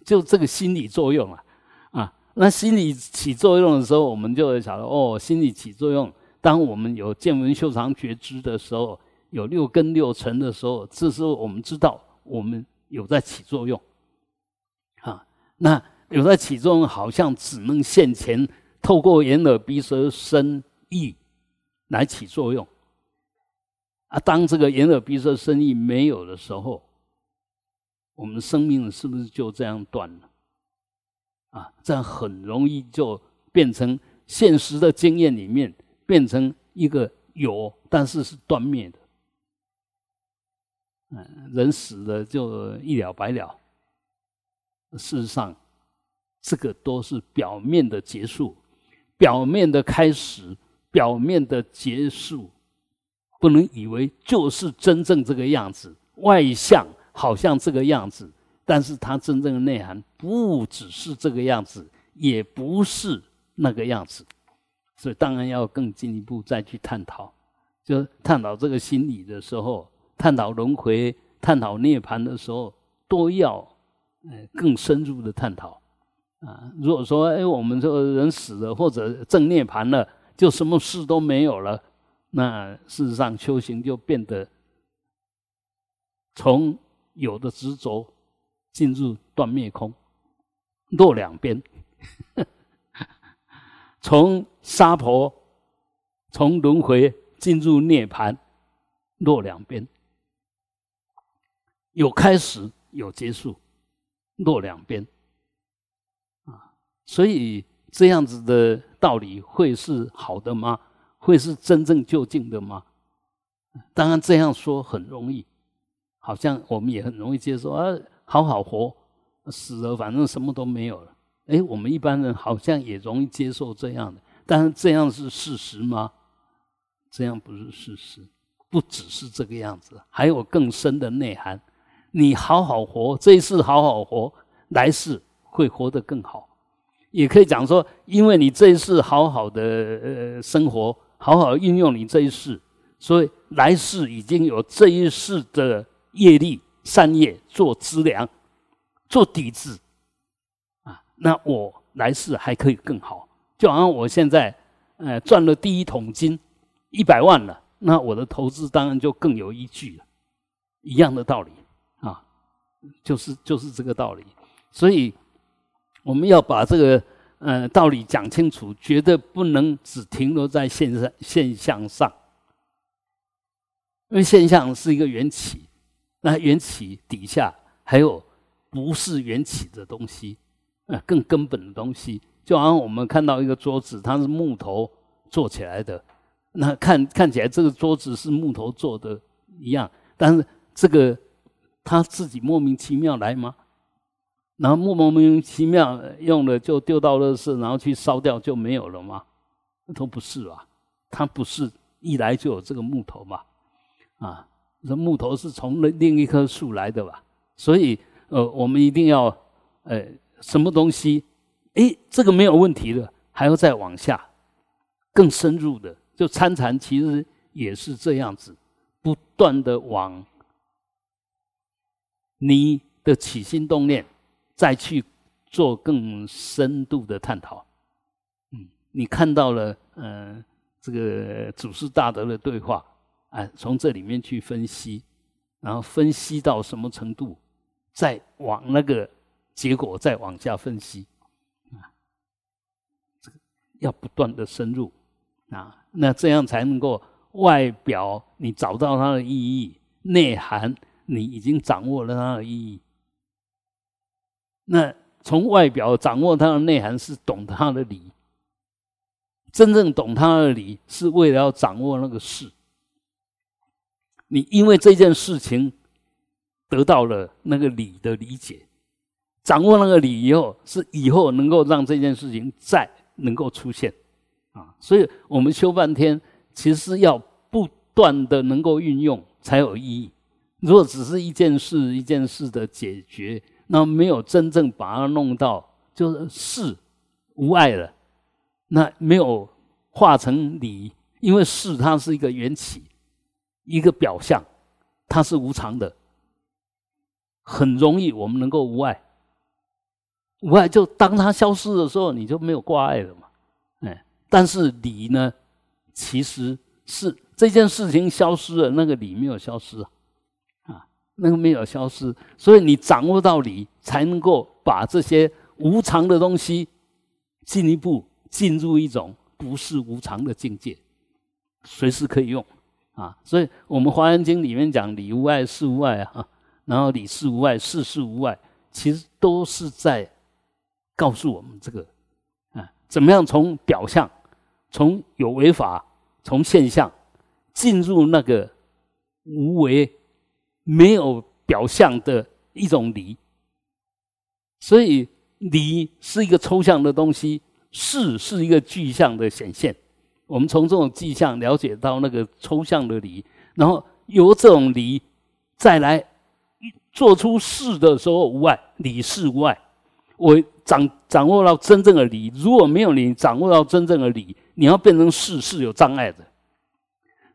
就这个心理作用啊！啊那心理起作用的时候，我们就会晓得哦，心理起作用。当我们有见闻修长觉知的时候，有六根六尘的时候，这时候我们知道我们有在起作用。啊，那有在起作用，好像只能现前透过眼耳鼻舌身意来起作用。啊，当这个眼耳鼻舌身意没有的时候，我们生命是不是就这样断了？啊，这样很容易就变成现实的经验里面变成一个有，但是是断灭的。嗯，人死了就一了百了。事实上，这个都是表面的结束，表面的开始，表面的结束，不能以为就是真正这个样子，外向好像这个样子。但是它真正的内涵不只是这个样子，也不是那个样子，所以当然要更进一步再去探讨。就探讨这个心理的时候，探讨轮回、探讨涅槃的时候，都要呃更深入的探讨。啊，如果说哎，我们这个人死了或者正涅槃了，就什么事都没有了，那事实上修行就变得从有的执着。进入断灭空，落两边，从沙婆，从轮回进入涅盘，落两边，有开始有结束，落两边，啊，所以这样子的道理会是好的吗？会是真正究竟的吗？当然这样说很容易，好像我们也很容易接受啊，好好活，死了反正什么都没有了。哎，我们一般人好像也容易接受这样的，但是这样是事实吗？这样不是事实，不只是这个样子，还有更深的内涵。你好好活，这一世好好活，来世会活得更好。也可以讲说，因为你这一世好好的呃生活，好好运用你这一世，所以来世已经有这一世的业力善业做资粮，做底子。那我来世还可以更好，就好像我现在，呃，赚了第一桶金，一百万了，那我的投资当然就更有依据了，一样的道理。啊，就是就是这个道理。所以我们要把这个呃道理讲清楚，绝对不能只停留在现象现象上，因为现象是一个缘起，那缘起底下还有不是缘起的东西。呃，更根本的东西，就好像我们看到一个桌子，它是木头做起来的，那看看起来这个桌子是木头做的一样，但是这个它自己莫名其妙来吗？然后莫名其妙用了就丢到垃圾，然后去烧掉就没有了吗？都不是吧？它不是一来就有这个木头嘛？啊，这木头是从另另一棵树来的吧？所以呃，我们一定要呃。什么东西？哎，这个没有问题的，还要再往下，更深入的，就参禅其实也是这样子，不断的往你的起心动念，再去做更深度的探讨。嗯，你看到了，嗯，这个祖师大德的对话，哎，从这里面去分析，然后分析到什么程度，再往那个。结果再往下分析，啊，这个要不断的深入，啊，那这样才能够外表你找到它的意义，内涵你已经掌握了它的意义。那从外表掌握它的内涵是懂它的理，真正懂它的理是为了要掌握那个事。你因为这件事情得到了那个理的理解。掌握那个理以后，是以后能够让这件事情再能够出现，啊，所以我们修半天，其实要不断的能够运用才有意义。如果只是一件事一件事的解决，那没有真正把它弄到就是事无碍了，那没有化成理，因为事它是一个缘起，一个表象，它是无常的，很容易我们能够无碍。无碍就当它消失的时候，你就没有挂碍了嘛。哎，但是理呢，其实是这件事情消失了，那个理没有消失啊，啊，那个没有消失，所以你掌握到理，才能够把这些无常的东西进一步进入一种不是无常的境界，随时可以用啊。所以我们《华严经》里面讲理无碍，事无碍啊，然后理事无碍，事事无碍，其实都是在。告诉我们这个，啊，怎么样从表象，从有为法，从现象进入那个无为、没有表象的一种理。所以理是一个抽象的东西，事是一个具象的显现。我们从这种迹象了解到那个抽象的理，然后由这种理再来做出事的时候无碍，理事无碍。我掌掌握到真正的理，如果没有你掌握到真正的理，你要变成事是有障碍的。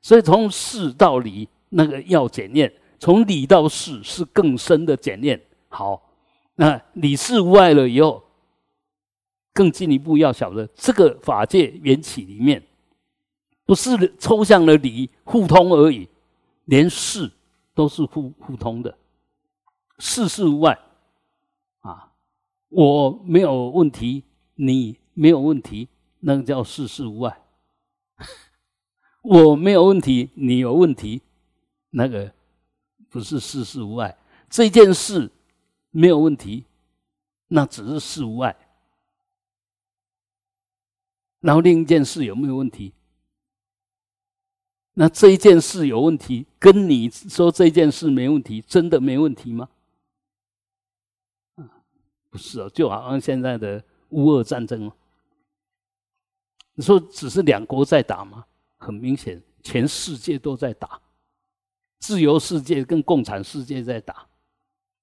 所以从事到理，那个要检验；从理到事是更深的检验。好，那理事无碍了以后，更进一步要晓得这个法界缘起里面，不是抽象的理互通而已，连事都是互互通的，事事无碍啊。我没有问题，你没有问题，那个叫事事无碍。我没有问题，你有问题，那个不是事事无碍。这件事没有问题，那只是事无碍。然后另一件事有没有问题？那这一件事有问题，跟你说这件事没问题，真的没问题吗？不是哦，就好像现在的乌俄战争哦，你说只是两国在打吗？很明显，全世界都在打，自由世界跟共产世界在打，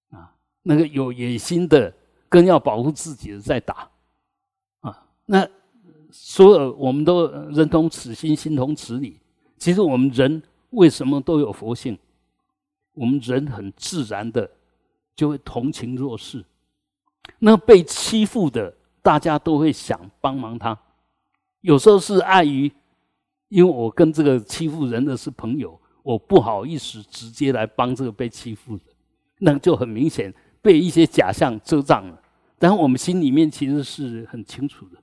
啊，那个有野心的跟要保护自己的在打，啊，那所有我们都认同此心，心同此理。其实我们人为什么都有佛性？我们人很自然的就会同情弱势，那被欺负的大家都会想帮忙他。有时候是碍于，因为我跟这个欺负人的是朋友，我不好意思直接来帮这个被欺负的，那就很明显被一些假象遮障了。但我们心里面其实是很清楚的，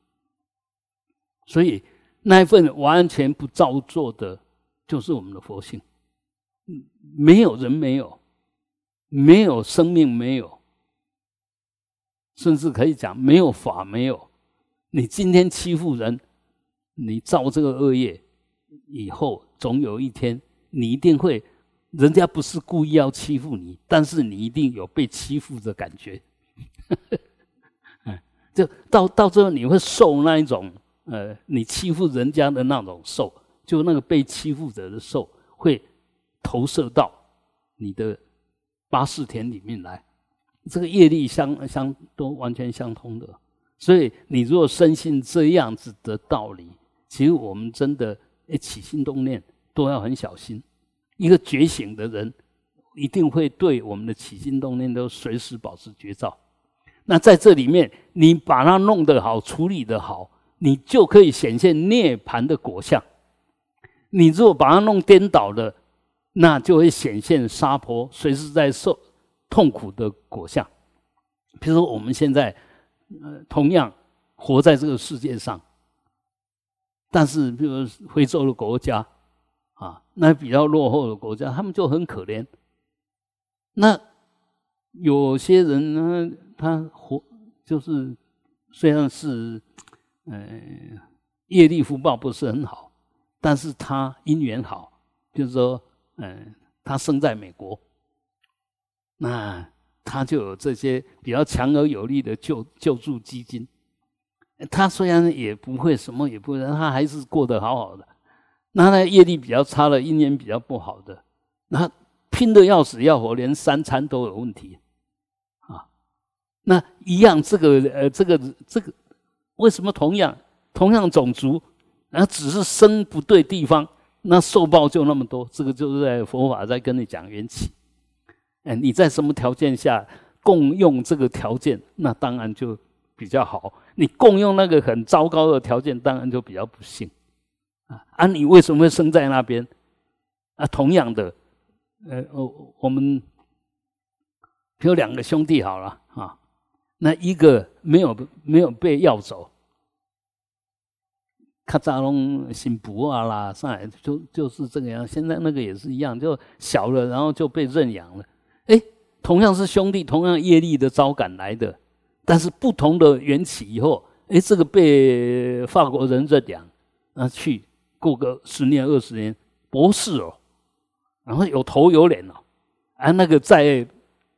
所以。那一份完全不造作的，就是我们的佛性。嗯，没有人没有，没有生命没有，甚至可以讲没有法没有。你今天欺负人，你造这个恶业，以后总有一天你一定会，人家不是故意要欺负你，但是你一定有被欺负的感觉。就到到最后你会受那一种。呃，你欺负人家的那种受，就那个被欺负者的受，会投射到你的八四田里面来。这个业力相相都完全相通的，所以你如果深信这样子的道理，其实我们真的起心动念都要很小心。一个觉醒的人，一定会对我们的起心动念都随时保持觉照。那在这里面，你把它弄得好，处理得好。你就可以显现涅盘的果相。你如果把它弄颠倒了，那就会显现沙婆随时在受痛苦的果相。比如说我们现在，呃，同样活在这个世界上，但是比如非洲的国家，啊，那比较落后的国家，他们就很可怜。那有些人呢，他活就是虽然是。嗯，业力福报不是很好，但是他姻缘好，就是说，嗯，他生在美国，那他就有这些比较强而有力的救救助基金。他虽然也不会什么，也不会，他还是过得好好的。那他业力比较差的，姻缘比较不好的，那拼的要死要活，连三餐都有问题啊。那一样，这个呃，这个这个。为什么同样同样种族，那只是生不对地方，那受报就那么多？这个就是在佛法在跟你讲缘起。哎，你在什么条件下共用这个条件，那当然就比较好。你共用那个很糟糕的条件，当然就比较不幸。啊，啊，你为什么会生在那边？啊，同样的，呃，我我们有两个兄弟好了啊。那一个没有没有被要走，卡扎隆新布啊啦，上海就就是这个样。现在那个也是一样，就小了，然后就被认养了。哎，同样是兄弟，同样业力的招感来的，但是不同的缘起以后，哎，这个被法国人认养，那去过个十年二十年，博士哦，然后有头有脸哦，啊，那个在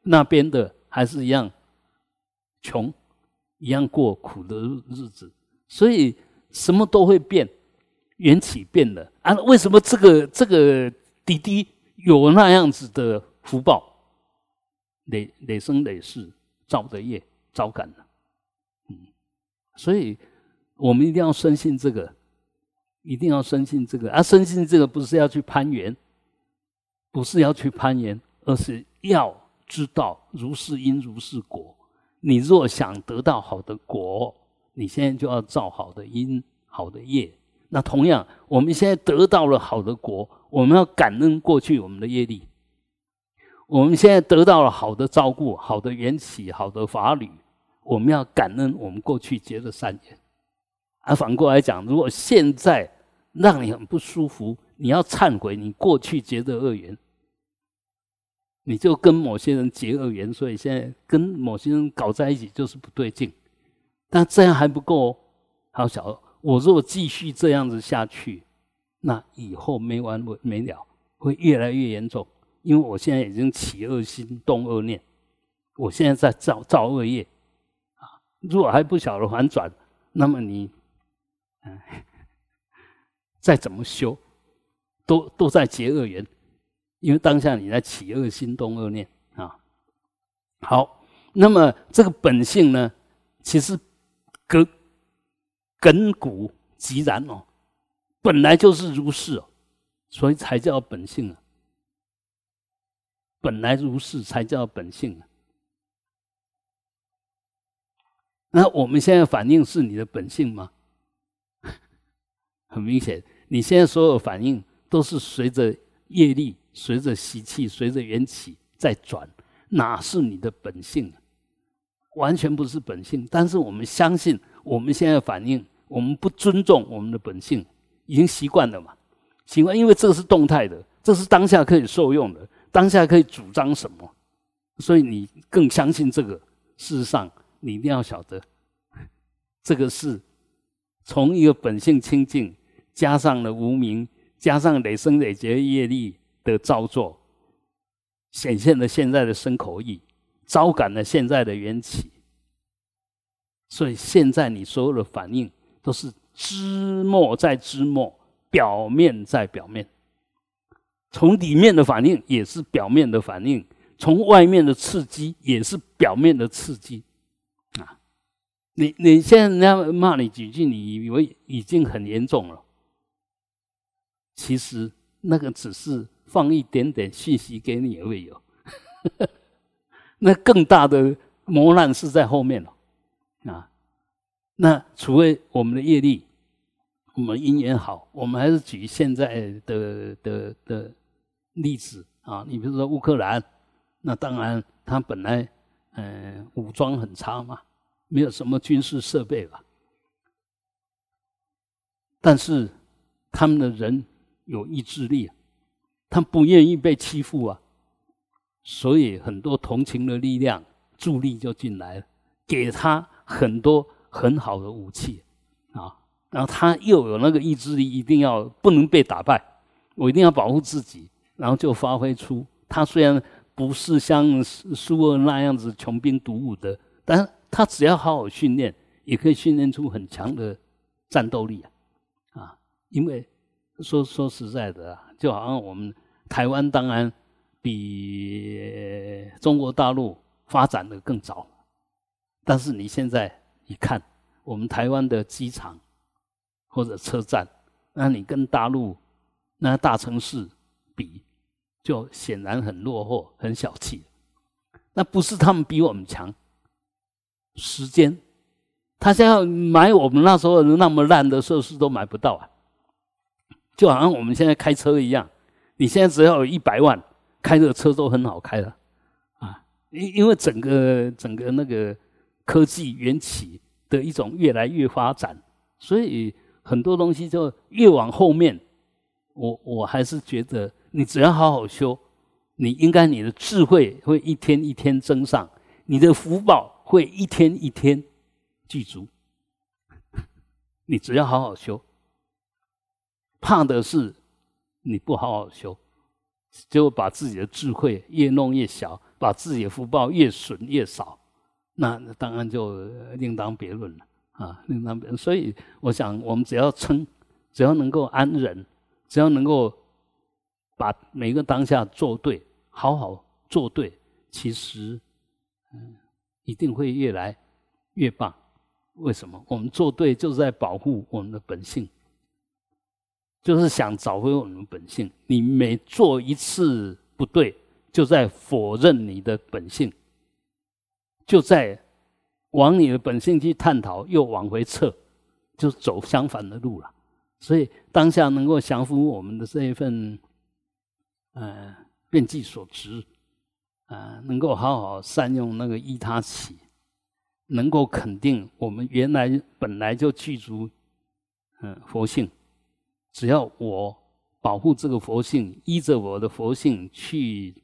那边的还是一样。穷一样过苦的日子，所以什么都会变，缘起变了啊！为什么这个这个弟弟有那样子的福报？累累生累世造的业招感了，嗯，所以我们一定要深信这个，一定要深信这个啊！深信这个不是要去攀缘，不是要去攀缘，而是要知道如是因如是果。你若想得到好的果，你现在就要造好的因、好的业。那同样，我们现在得到了好的果，我们要感恩过去我们的业力。我们现在得到了好的照顾、好的缘起、好的法律，我们要感恩我们过去结的善缘。而反过来讲，如果现在让你很不舒服，你要忏悔你过去结的恶缘。你就跟某些人结恶缘，所以现在跟某些人搞在一起就是不对劲。那这样还不够，好小，我如果继续这样子下去，那以后没完没了，会越来越严重。因为我现在已经起恶心、动恶念，我现在在造造恶业啊。如果还不晓得反转，那么你，嗯，再怎么修，都都在结恶缘，因为当下你在起恶心、动恶念啊。好，那么这个本性呢，其实根根骨即然哦，本来就是如是哦，所以才叫本性啊。本来如是，才叫本性。那我们现在反应是你的本性吗？很明显，你现在所有反应都是随着业力、随着习气、随着缘起在转，哪是你的本性？啊完全不是本性。但是我们相信，我们现在反应，我们不尊重我们的本性，已经习惯了嘛？习惯，因为这是动态的，这是当下可以受用的。当下可以主张什么，所以你更相信这个。事实上，你一定要晓得，这个是从一个本性清净，加上了无名，加上累生累劫业力的造作，显现了现在的身口意，招感了现在的缘起。所以现在你所有的反应都是知末在知末，表面在表面。从里面的反应也是表面的反应，从外面的刺激也是表面的刺激，啊，你你现在人家骂你几句，你以为已经很严重了，其实那个只是放一点点信息给你而已哦，那更大的磨难是在后面了，啊，那除非我们的业力，我们因缘好，我们还是举现在的的的。例子啊，你比如说乌克兰，那当然他本来嗯武装很差嘛，没有什么军事设备吧，但是他们的人有意志力，啊他不愿意被欺负啊，所以很多同情的力量助力就进来了，给他很多很好的武器啊，然后他又有那个意志力，一定要不能被打败，我一定要保护自己。然后就发挥出，他虽然不是像苏俄那样子穷兵黩武的，但他只要好好训练，也可以训练出很强的战斗力啊！啊，因为说说实在的啊，就好像我们台湾当然比中国大陆发展的更早，但是你现在一看，我们台湾的机场或者车站，那你跟大陆那大城市。比就显然很落后、很小气。那不是他们比我们强，时间，他现在买我们那时候那么烂的设施都买不到啊。就好像我们现在开车一样，你现在只要有一百万，开的车都很好开了啊。因因为整个整个那个科技缘起的一种越来越发展，所以很多东西就越往后面，我我还是觉得。你只要好好修，你应该你的智慧会一天一天增上，你的福报会一天一天具足。你只要好好修，怕的是你不好好修，就把自己的智慧越弄越小，把自己的福报越损越少，那当然就另当别论了啊，另当别论。所以我想，我们只要撑，只要能够安忍，只要能够。把每个当下做对，好好做对，其实，嗯，一定会越来越棒。为什么？我们做对就是在保护我们的本性，就是想找回我们本性。你每做一次不对，就在否认你的本性，就在往你的本性去探讨，又往回撤，就走相反的路了。所以当下能够降服我们的这一份。呃，遍计所值，啊，能够好好善用那个依他起，能够肯定我们原来本来就具足，嗯，佛性。只要我保护这个佛性，依着我的佛性去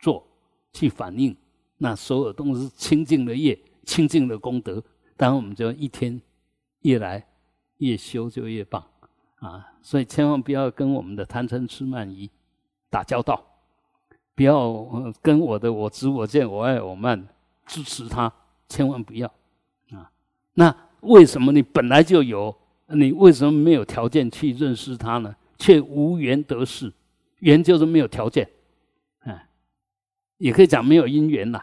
做，去反应，那所有都是清净的业，清净的功德。当然，我们就一天越来越修就越棒。啊，所以千万不要跟我们的贪嗔痴慢疑打交道，不要跟我的我执我见我爱我慢支持他，千万不要啊。那为什么你本来就有，你为什么没有条件去认识他呢？却无缘得势，缘就是没有条件，哎，也可以讲没有因缘呐。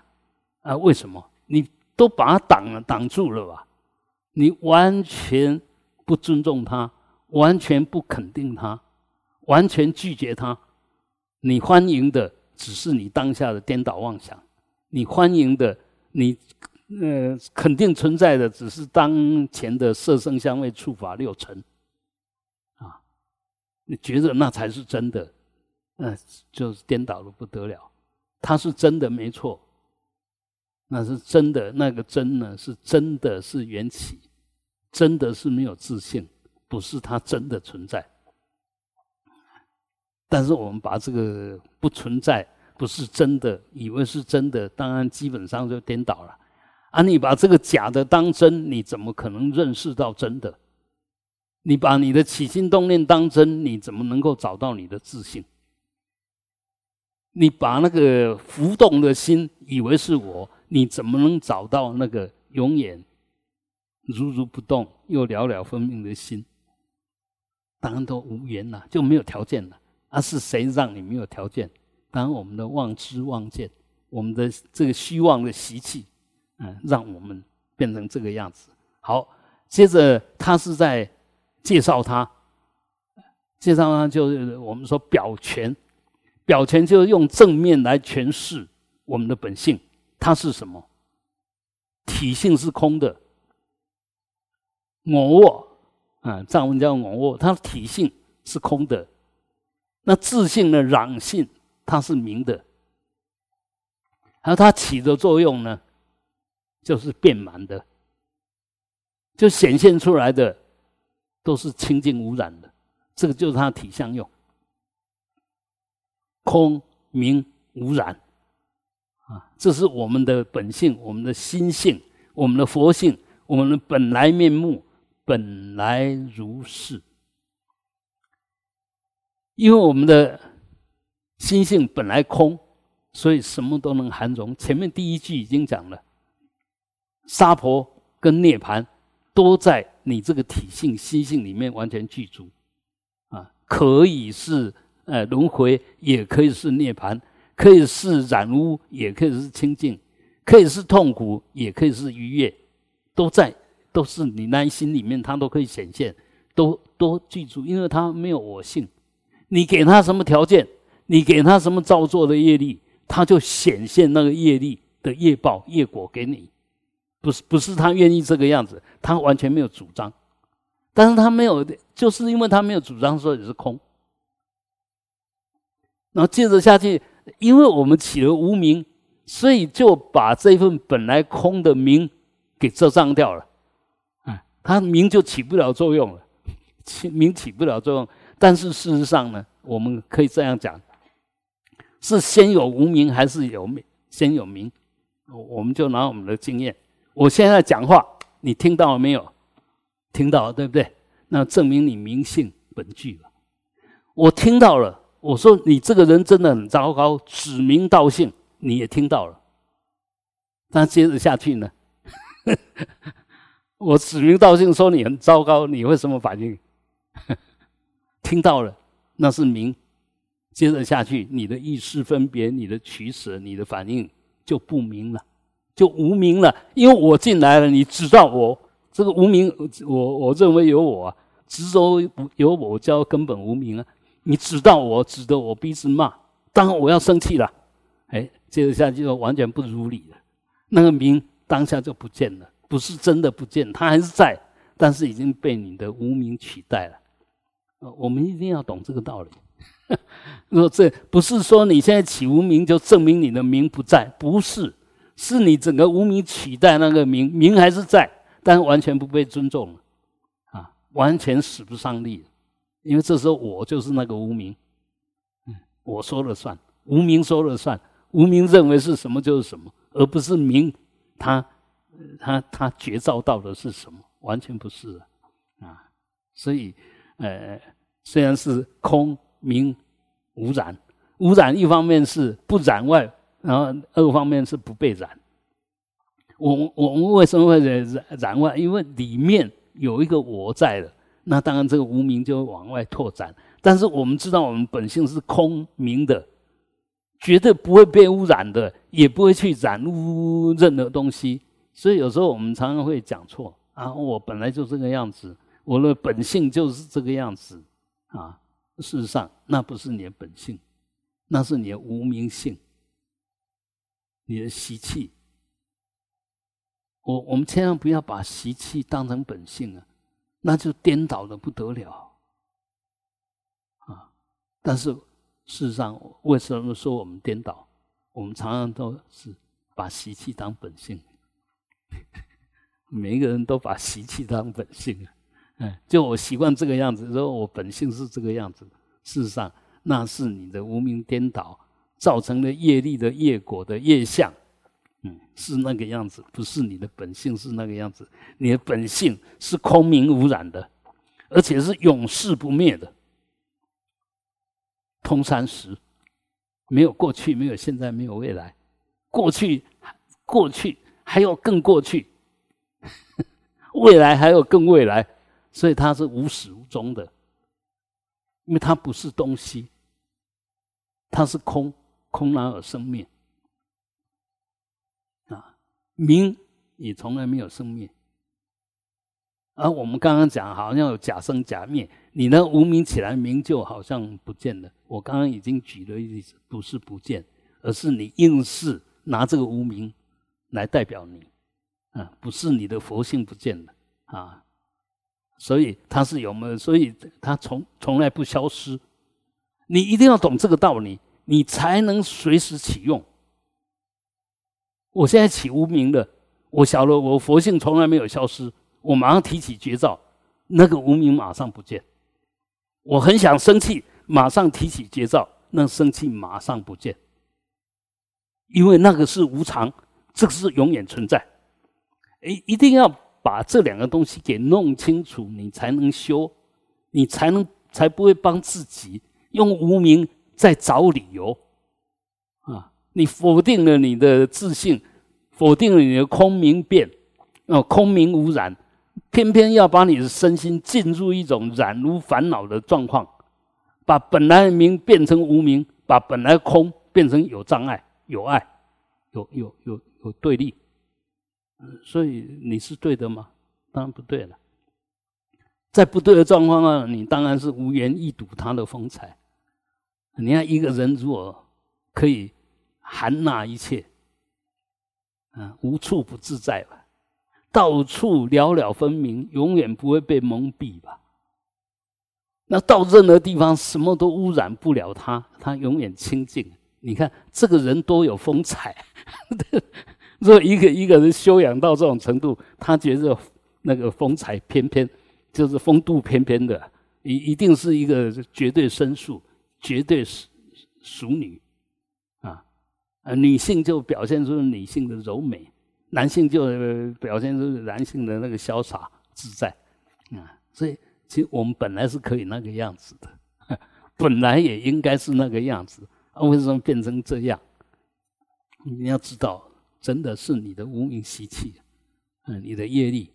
啊，为什么？你都把他挡了，挡住了吧？你完全不尊重他。完全不肯定他，完全拒绝他。你欢迎的只是你当下的颠倒妄想，你欢迎的，你呃肯定存在的只是当前的色声香味触法六尘啊，你觉得那才是真的，嗯，就是颠倒的不得了。它是真的没错，那是真的，那个真呢是真的是缘起，真的是没有自信。不是它真的存在，但是我们把这个不存在、不是真的，以为是真的，当然基本上就颠倒了。啊，你把这个假的当真，你怎么可能认识到真的？你把你的起心动念当真，你怎么能够找到你的自信？你把那个浮动的心以为是我，你怎么能找到那个永远如如不动又了了分明的心？当然都无缘了，就没有条件了。啊，是谁让你没有条件？当然，我们的妄知妄见，我们的这个虚妄的习气，嗯，让我们变成这个样子。好，接着他是在介绍他，介绍他就是我们说表全，表全就是用正面来诠释我们的本性。它是什么？体性是空的，我我。啊，藏文叫我我，它体性是空的，那自性的染性它是明的，而它起的作用呢，就是变满的，就显现出来的都是清净无染的，这个就是它体相用，空明无染，啊，这是我们的本性，我们的心性，我们的佛性，我们的本来面目。本来如是，因为我们的心性本来空，所以什么都能含容。前面第一句已经讲了，沙婆跟涅盘都在你这个体性心性里面完全具足，啊，可以是呃轮回，也可以是涅盘，可以是染污，也可以是清净，可以是痛苦，也可以是愉悦，都在。都是你内心里面，它都可以显现，都都记住，因为它没有我性。你给他什么条件，你给他什么造作的业力，他就显现那个业力的业报业果给你。不是不是他愿意这个样子，他完全没有主张。但是他没有，就是因为他没有主张，所以是空。然后接着下去，因为我们起了无名，所以就把这份本来空的名给遮障掉了。它名就起不了作用了，起名起不了作用。但是事实上呢，我们可以这样讲：是先有无名，还是有名先有名？我们就拿我们的经验，我现在讲话，你听到了没有？听到了，对不对？那证明你名性本具了。我听到了，我说你这个人真的很糟糕，指名道姓，你也听到了。那接着下去呢？我指名道姓说你很糟糕，你会什么反应？听到了，那是明。接着下去，你的意识分别、你的取舍、你的反应就不明了，就无名了。因为我进来了，你知道我这个无名，我我认为有我，执着有我叫根本无名啊。你知道我，指着我鼻子骂，当我要生气了。哎，接着下去就完全不如理了，那个名当下就不见了。不是真的不见，它还是在，但是已经被你的无名取代了。呃，我们一定要懂这个道理。说这不是说你现在起无名就证明你的名不在，不是，是你整个无名取代那个名，名还是在，但完全不被尊重了，啊，完全使不上力。因为这时候我就是那个无名，嗯，我说了算，无名说了算，无名认为是什么就是什么，而不是名他。他他觉照到的是什么？完全不是啊！所以，呃，虽然是空明无染，无染一方面是不染外，然后二方面是不被染。我我们为什么会染染外？因为里面有一个我在了，那当然这个无名就会往外拓展。但是我们知道，我们本性是空明的，绝对不会被污染的，也不会去染污任何东西。所以有时候我们常常会讲错啊，我本来就这个样子，我的本性就是这个样子啊。事实上，那不是你的本性，那是你的无名性，你的习气。我我们千万不要把习气当成本性啊，那就颠倒的不得了啊。但是事实上，为什么说我们颠倒？我们常常都是把习气当本性，每一个人都把习气当本性啊。嗯，就我习惯这个样子，说我本性是这个样子。事实上，那是你的无名颠倒造成了业力的业果的业相。嗯，是那个样子，不是你的本性是那个样子。你的本性是空明无染的，而且是永世不灭的。通三十，没有过去，没有现在，没有未来。过去，过去还有更过去，未来还有更未来，所以它是无始无终的，因为它不是东西，它是空，空然而生灭。啊，明也从来没有生灭。而我们刚刚讲，好像有假生假灭，你呢无名起来，名就好像不见了。我刚刚已经举了例子，不是不见，而是你硬是拿这个无名来代表你，啊，不是你的佛性不见了啊，所以它是有没有？所以它从从来不消失。你一定要懂这个道理，你才能随时启用。我现在起无名了，我晓得我佛性从来没有消失。我马上提起绝招，那个无名马上不见。我很想生气，马上提起绝招，那生气马上不见。因为那个是无常，这个是永远存在。一一定要把这两个东西给弄清楚，你才能修，你才能才不会帮自己用无名在找理由啊！你否定了你的自信，否定了你的空明变，哦，空明无染。偏偏要把你的身心进入一种染污烦恼的状况，把本来明变成无明，把本来空变成有障碍、有爱、有有有有对立。所以你是对的吗？当然不对了。在不对的状况下，你当然是无缘一睹他的风采。你看一个人如果可以含纳一切，啊，无处不自在吧。到处了了分明，永远不会被蒙蔽吧？那到任何地方，什么都污染不了他，他永远清净。你看这个人多有风采。若一个一个人修养到这种程度，他觉得那个风采翩翩，就是风度翩翩的，一一定是一个绝对申诉，绝对是淑女啊。呃，女性就表现出女性的柔美。男性就表现出男性的那个潇洒自在，啊，所以其实我们本来是可以那个样子的，本来也应该是那个样子，为什么变成这样？你要知道，真的是你的无名习气，嗯，你的业力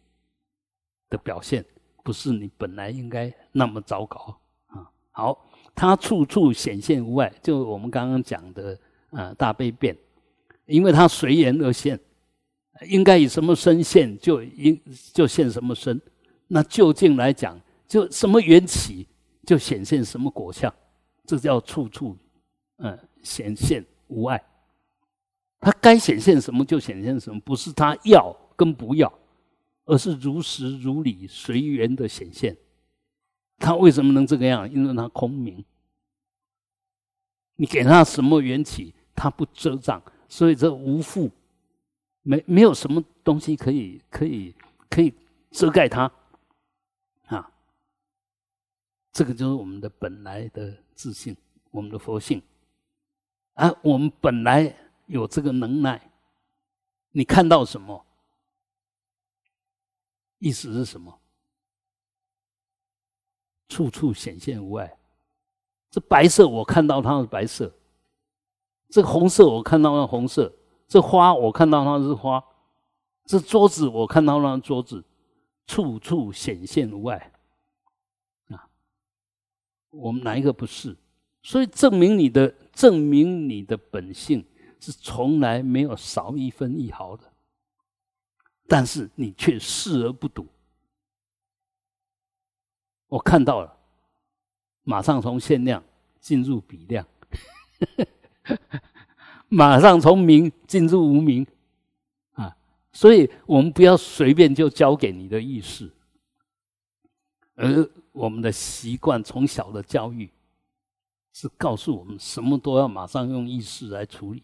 的表现，不是你本来应该那么糟糕啊。好，它处处显现无碍，就我们刚刚讲的啊，大悲变，因为它随缘而现。应该以什么身现，就应就现什么身。那就近来讲，就什么缘起，就显现什么果相。这叫处处，嗯，显现无碍。他该显现什么就显现什么，不是他要跟不要，而是如实如理随缘的显现。他为什么能这个样？因为他空明。你给他什么缘起，他不遮障，所以这无复。没没有什么东西可以可以可以遮盖它，啊，这个就是我们的本来的自信，我们的佛性，啊，我们本来有这个能耐，你看到什么？意思是什么？处处显现无碍。这白色我看到它是白色，这红色我看到那红色，这花我看到它是花，这桌子我看到那桌子，处处显现无碍。啊，我们哪一个不是？所以证明你的证明你的本性是从来没有少一分一毫的，但是你却视而不睹。我看到了，马上从限量进入比量，马上从明进入无明，啊，所以我们不要随便就交给你的意识，而我们的习惯从小的教育是告诉我们什么都要马上用意识来处理，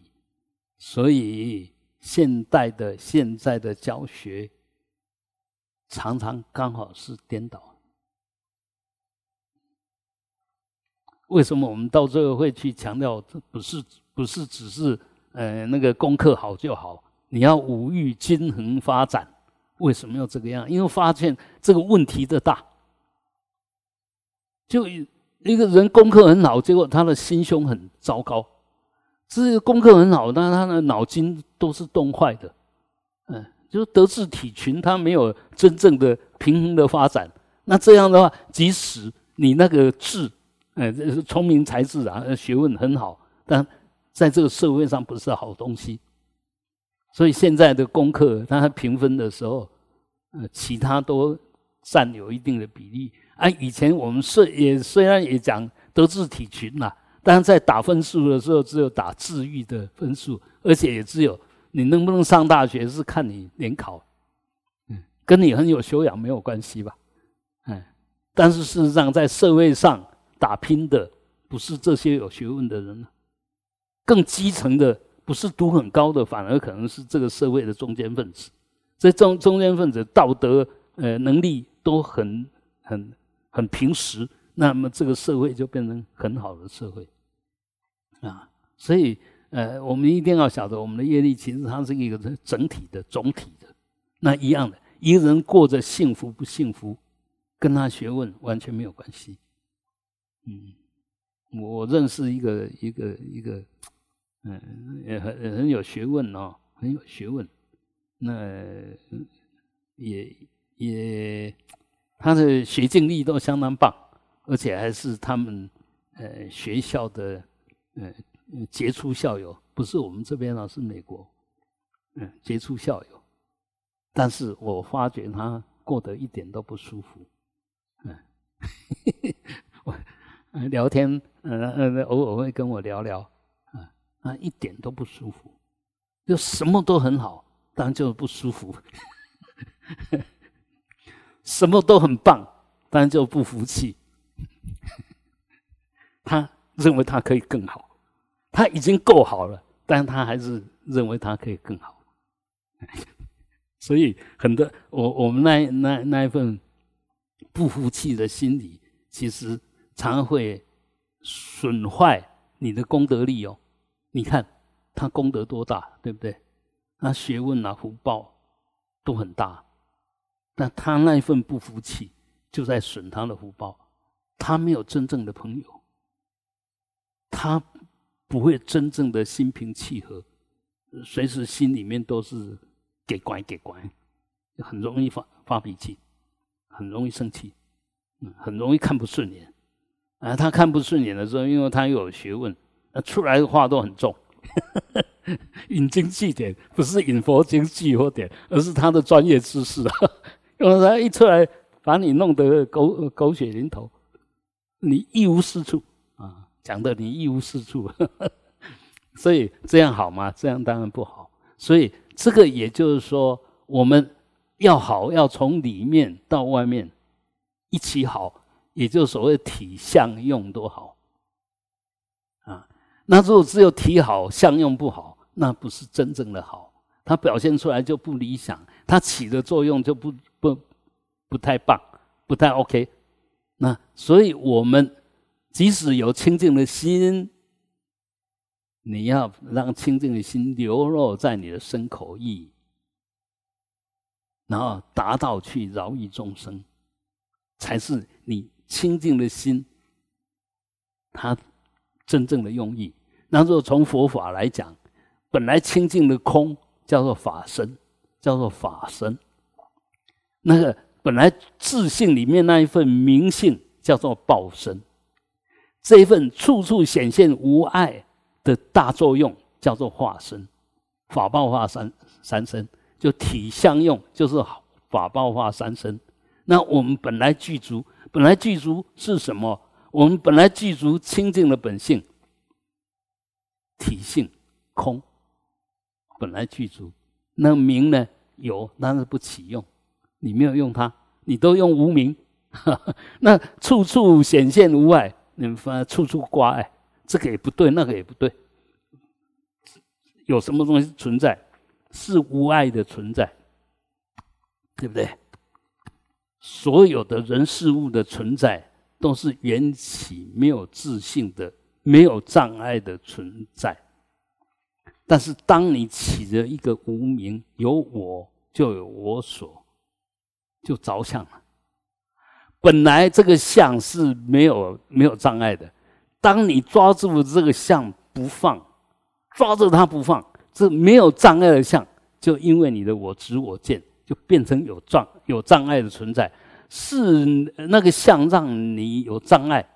所以现代的现在的教学常常刚好是颠倒。为什么我们到最后会去强调？这不是不是只是呃那个功课好就好？你要五育均衡发展。为什么要这个样？因为发现这个问题的大。就一个人功课很好，结果他的心胸很糟糕。是功课很好，但是他的脑筋都是冻坏的。嗯，就是德智体群，他没有真正的平衡的发展。那这样的话，即使你那个智，哎，这是聪明才智啊，学问很好，但在这个社会上不是好东西。所以现在的功课，它评分的时候，呃，其他都占有一定的比例。啊，以前我们虽也虽然也讲德智体群呐，但是在打分数的时候，只有打智育的分数，而且也只有你能不能上大学是看你联考，嗯，跟你很有修养没有关系吧？嗯，但是事实上在社会上。打拼的不是这些有学问的人，更基层的不是读很高的，反而可能是这个社会的中间分子。这中中间分子道德呃能力都很很很平实，那么这个社会就变成很好的社会啊。所以呃，我们一定要晓得，我们的业力其实它是一个整体的、总体的。那一样的，一个人过着幸福不幸福，跟他学问完全没有关系。嗯，我认识一个一个一个，嗯，也很很有学问哦，很有学问。那也也，他的学经历都相当棒，而且还是他们呃学校的呃杰出校友，不是我们这边啊，是美国，嗯，杰出校友。但是我发觉他过得一点都不舒服，嗯。聊天，呃呃，偶尔会跟我聊聊，啊啊，一点都不舒服，就什么都很好，但就不舒服；什么都很棒，但就不服气。他认为他可以更好，他已经够好了，但他还是认为他可以更好。所以很多我我们那那那一份不服气的心理，其实。常会损坏你的功德力哦。你看他功德多大，对不对？那学问啊、福报都很大，但他那一份不服气，就在损他的福报。他没有真正的朋友，他不会真正的心平气和，随时心里面都是给乖给乖，很容易发发脾气，很容易生气，嗯，很容易看不顺眼。啊，他看不顺眼的时候，因为他有学问，那出来的话都很重，引经据典，不是引佛经据佛典，而是他的专业知识啊。因为他一出来，把你弄得狗狗血淋头，你一无是处啊，讲的你一无是处，所以这样好吗？这样当然不好。所以这个也就是说，我们要好，要从里面到外面一起好。也就是所谓体相用都好，啊，那如果只有体好相用不好，那不是真正的好，它表现出来就不理想，它起的作用就不不不太棒，不太 OK。那所以我们即使有清净的心，你要让清净的心流落在你的身口意，然后达到去饶益众生，才是你。清净的心，它真正的用意。那如果从佛法来讲，本来清净的空叫做法身，叫做法身。那个本来自信里面那一份明性叫做报身，这一份处处显现无碍的大作用叫做化身。法报化三三身，就体相用，就是法报化三身。那我们本来具足，本来具足是什么？我们本来具足清净的本性，体性空，本来具足。那名呢？有，但是不起用。你没有用它，你都用无名。那处处显现无碍，你们发处处挂碍，这个也不对，那个也不对。有什么东西存在，是无碍的存在，对不对？所有的人事物的存在，都是缘起没有自信的、没有障碍的存在。但是，当你起了一个无名，有我就有我所，就着相了。本来这个相是没有没有障碍的，当你抓住这个相不放。抓着它不放，这没有障碍的相，就因为你的我执我见，就变成有障有障碍的存在。是那个相让你有障碍，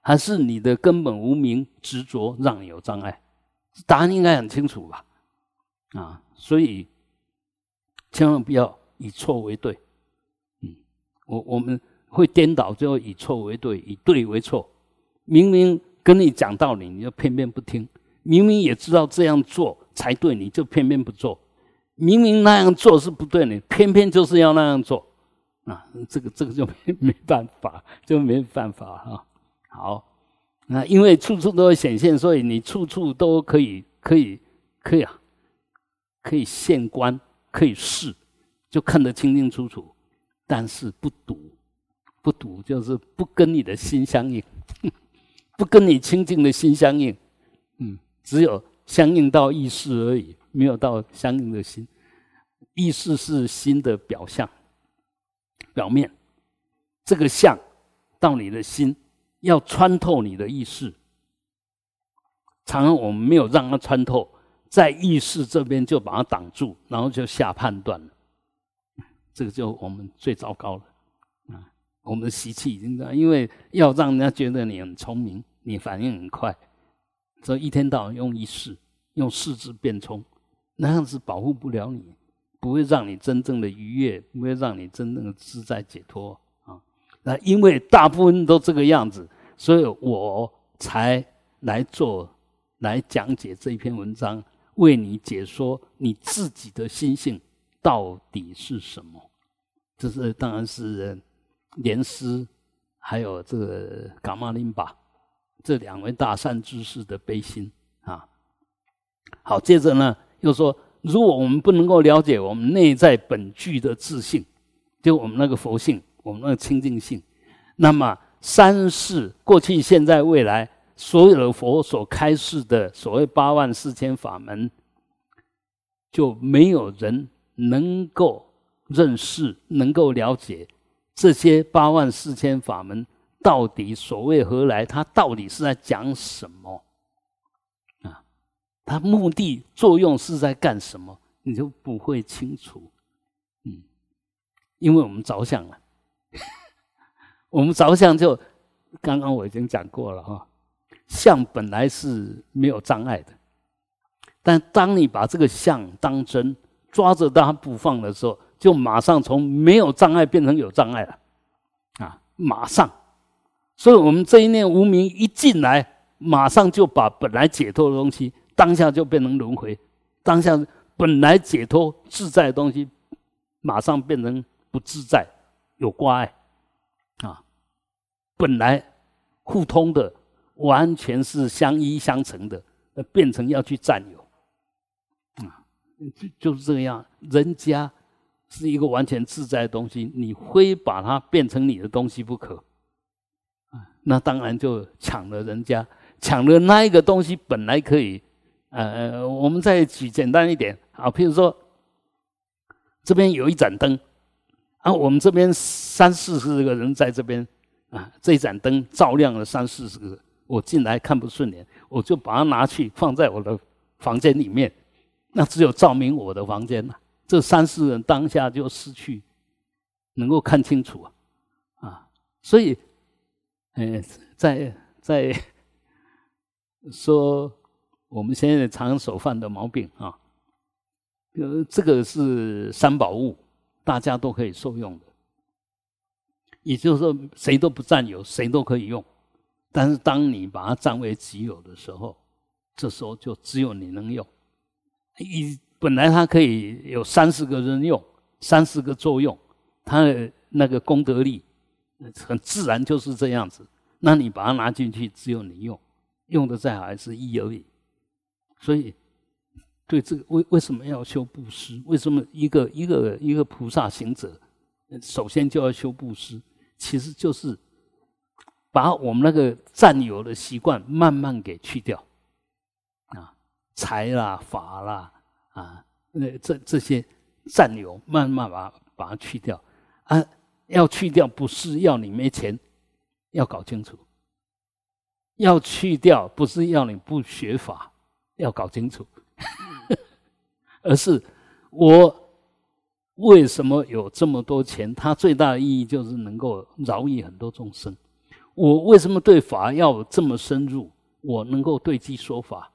还是你的根本无名执着让你有障碍？答案应该很清楚吧？啊，所以千万不要以错为对。嗯，我我们会颠倒，最后以错为对，以对为错。明明跟你讲道理，你就偏偏不听。明明也知道这样做才对，你就偏偏不做；明明那样做是不对，你偏偏就是要那样做。啊，这个这个就没 没办法，就没办法哈。好，那因为处处都会显现，所以你处处都可以可以可以啊，可以现观，可以试，就看得清清楚楚。但是不赌，不赌就是不跟你的心相应，不跟你清净的心相应。嗯。只有相应到意识而已，没有到相应的心。意识是心的表象、表面。这个相到你的心，要穿透你的意识。常常我们没有让它穿透，在意识这边就把它挡住，然后就下判断了。这个就我们最糟糕了啊！我们的习气已经在，因为要让人家觉得你很聪明，你反应很快。所以一天到晚用意识，用四肢变冲，那样子保护不了你，不会让你真正的愉悦，不会让你真正的自在解脱啊！那因为大部分都这个样子，所以我才来做，来讲解这一篇文章，为你解说你自己的心性到底是什么。这是当然是莲师，还有这个伽玛林巴。这两位大善知识的悲心啊，好，接着呢，又说，如果我们不能够了解我们内在本具的自信，就我们那个佛性，我们那个清净性，那么三世过去、现在、未来，所有的佛所开示的所谓八万四千法门，就没有人能够认识、能够了解这些八万四千法门。到底所谓何来？它到底是在讲什么？啊，他目的作用是在干什么？你就不会清楚。嗯，因为我们着相了，我们着相就刚刚我已经讲过了哈，相本来是没有障碍的，但当你把这个相当真，抓着它不放的时候，就马上从没有障碍变成有障碍了，啊，马上。所以，我们这一念无名一进来，马上就把本来解脱的东西，当下就变成轮回；当下本来解脱自在的东西，马上变成不自在，有挂碍啊！本来互通的，完全是相依相成的，变成要去占有啊！就就是这样。人家是一个完全自在的东西，你非把它变成你的东西不可。那当然就抢了人家，抢了那一个东西本来可以，呃，我们再举简单一点。啊，譬如说，这边有一盏灯，啊，我们这边三四十个人在这边。啊，这一盏灯照亮了三四十个，我进来看不顺眼，我就把它拿去放在我的房间里面，那只有照明我的房间了。这三四人当下就失去能够看清楚啊，啊，所以，嗯，在在说我们现在常手犯的毛病啊，呃，这个是三宝物，大家都可以受用的，也就是说，谁都不占有，谁都可以用，但是当你把它占为己有的时候，这时候就只有你能用，一。本来它可以有三十个人用，三十个作用，它的那个功德力很自然就是这样子。那你把它拿进去，只有你用，用的再好还是一而已。所以，对这个为为什么要修布施？为什么一个一个一个菩萨行者，首先就要修布施？其实就是把我们那个占有的习惯慢慢给去掉啊，财啦，法啦。啊，那这这些占有，慢慢把把它去掉啊！要去掉，不是要你没钱，要搞清楚；要去掉，不是要你不学法，要搞清楚，而是我为什么有这么多钱？它最大的意义就是能够饶益很多众生。我为什么对法要这么深入？我能够对机说法。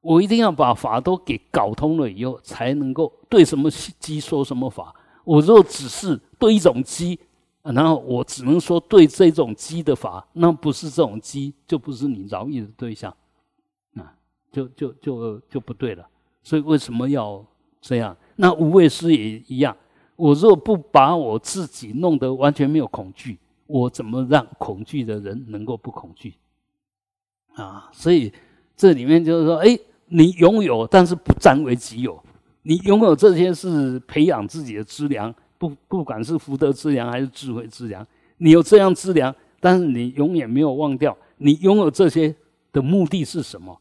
我一定要把法都给搞通了以后，才能够对什么机说什么法。我若只是对一种机，然后我只能说对这种机的法，那不是这种机，就不是你饶益的对象，就就就就不对了。所以为什么要这样？那无畏师也一样。我若不把我自己弄得完全没有恐惧，我怎么让恐惧的人能够不恐惧？啊，所以这里面就是说，哎。你拥有，但是不占为己有。你拥有这些是培养自己的资粮，不不管是福德资粮还是智慧资粮。你有这样资粮，但是你永远没有忘掉你拥有这些的目的是什么。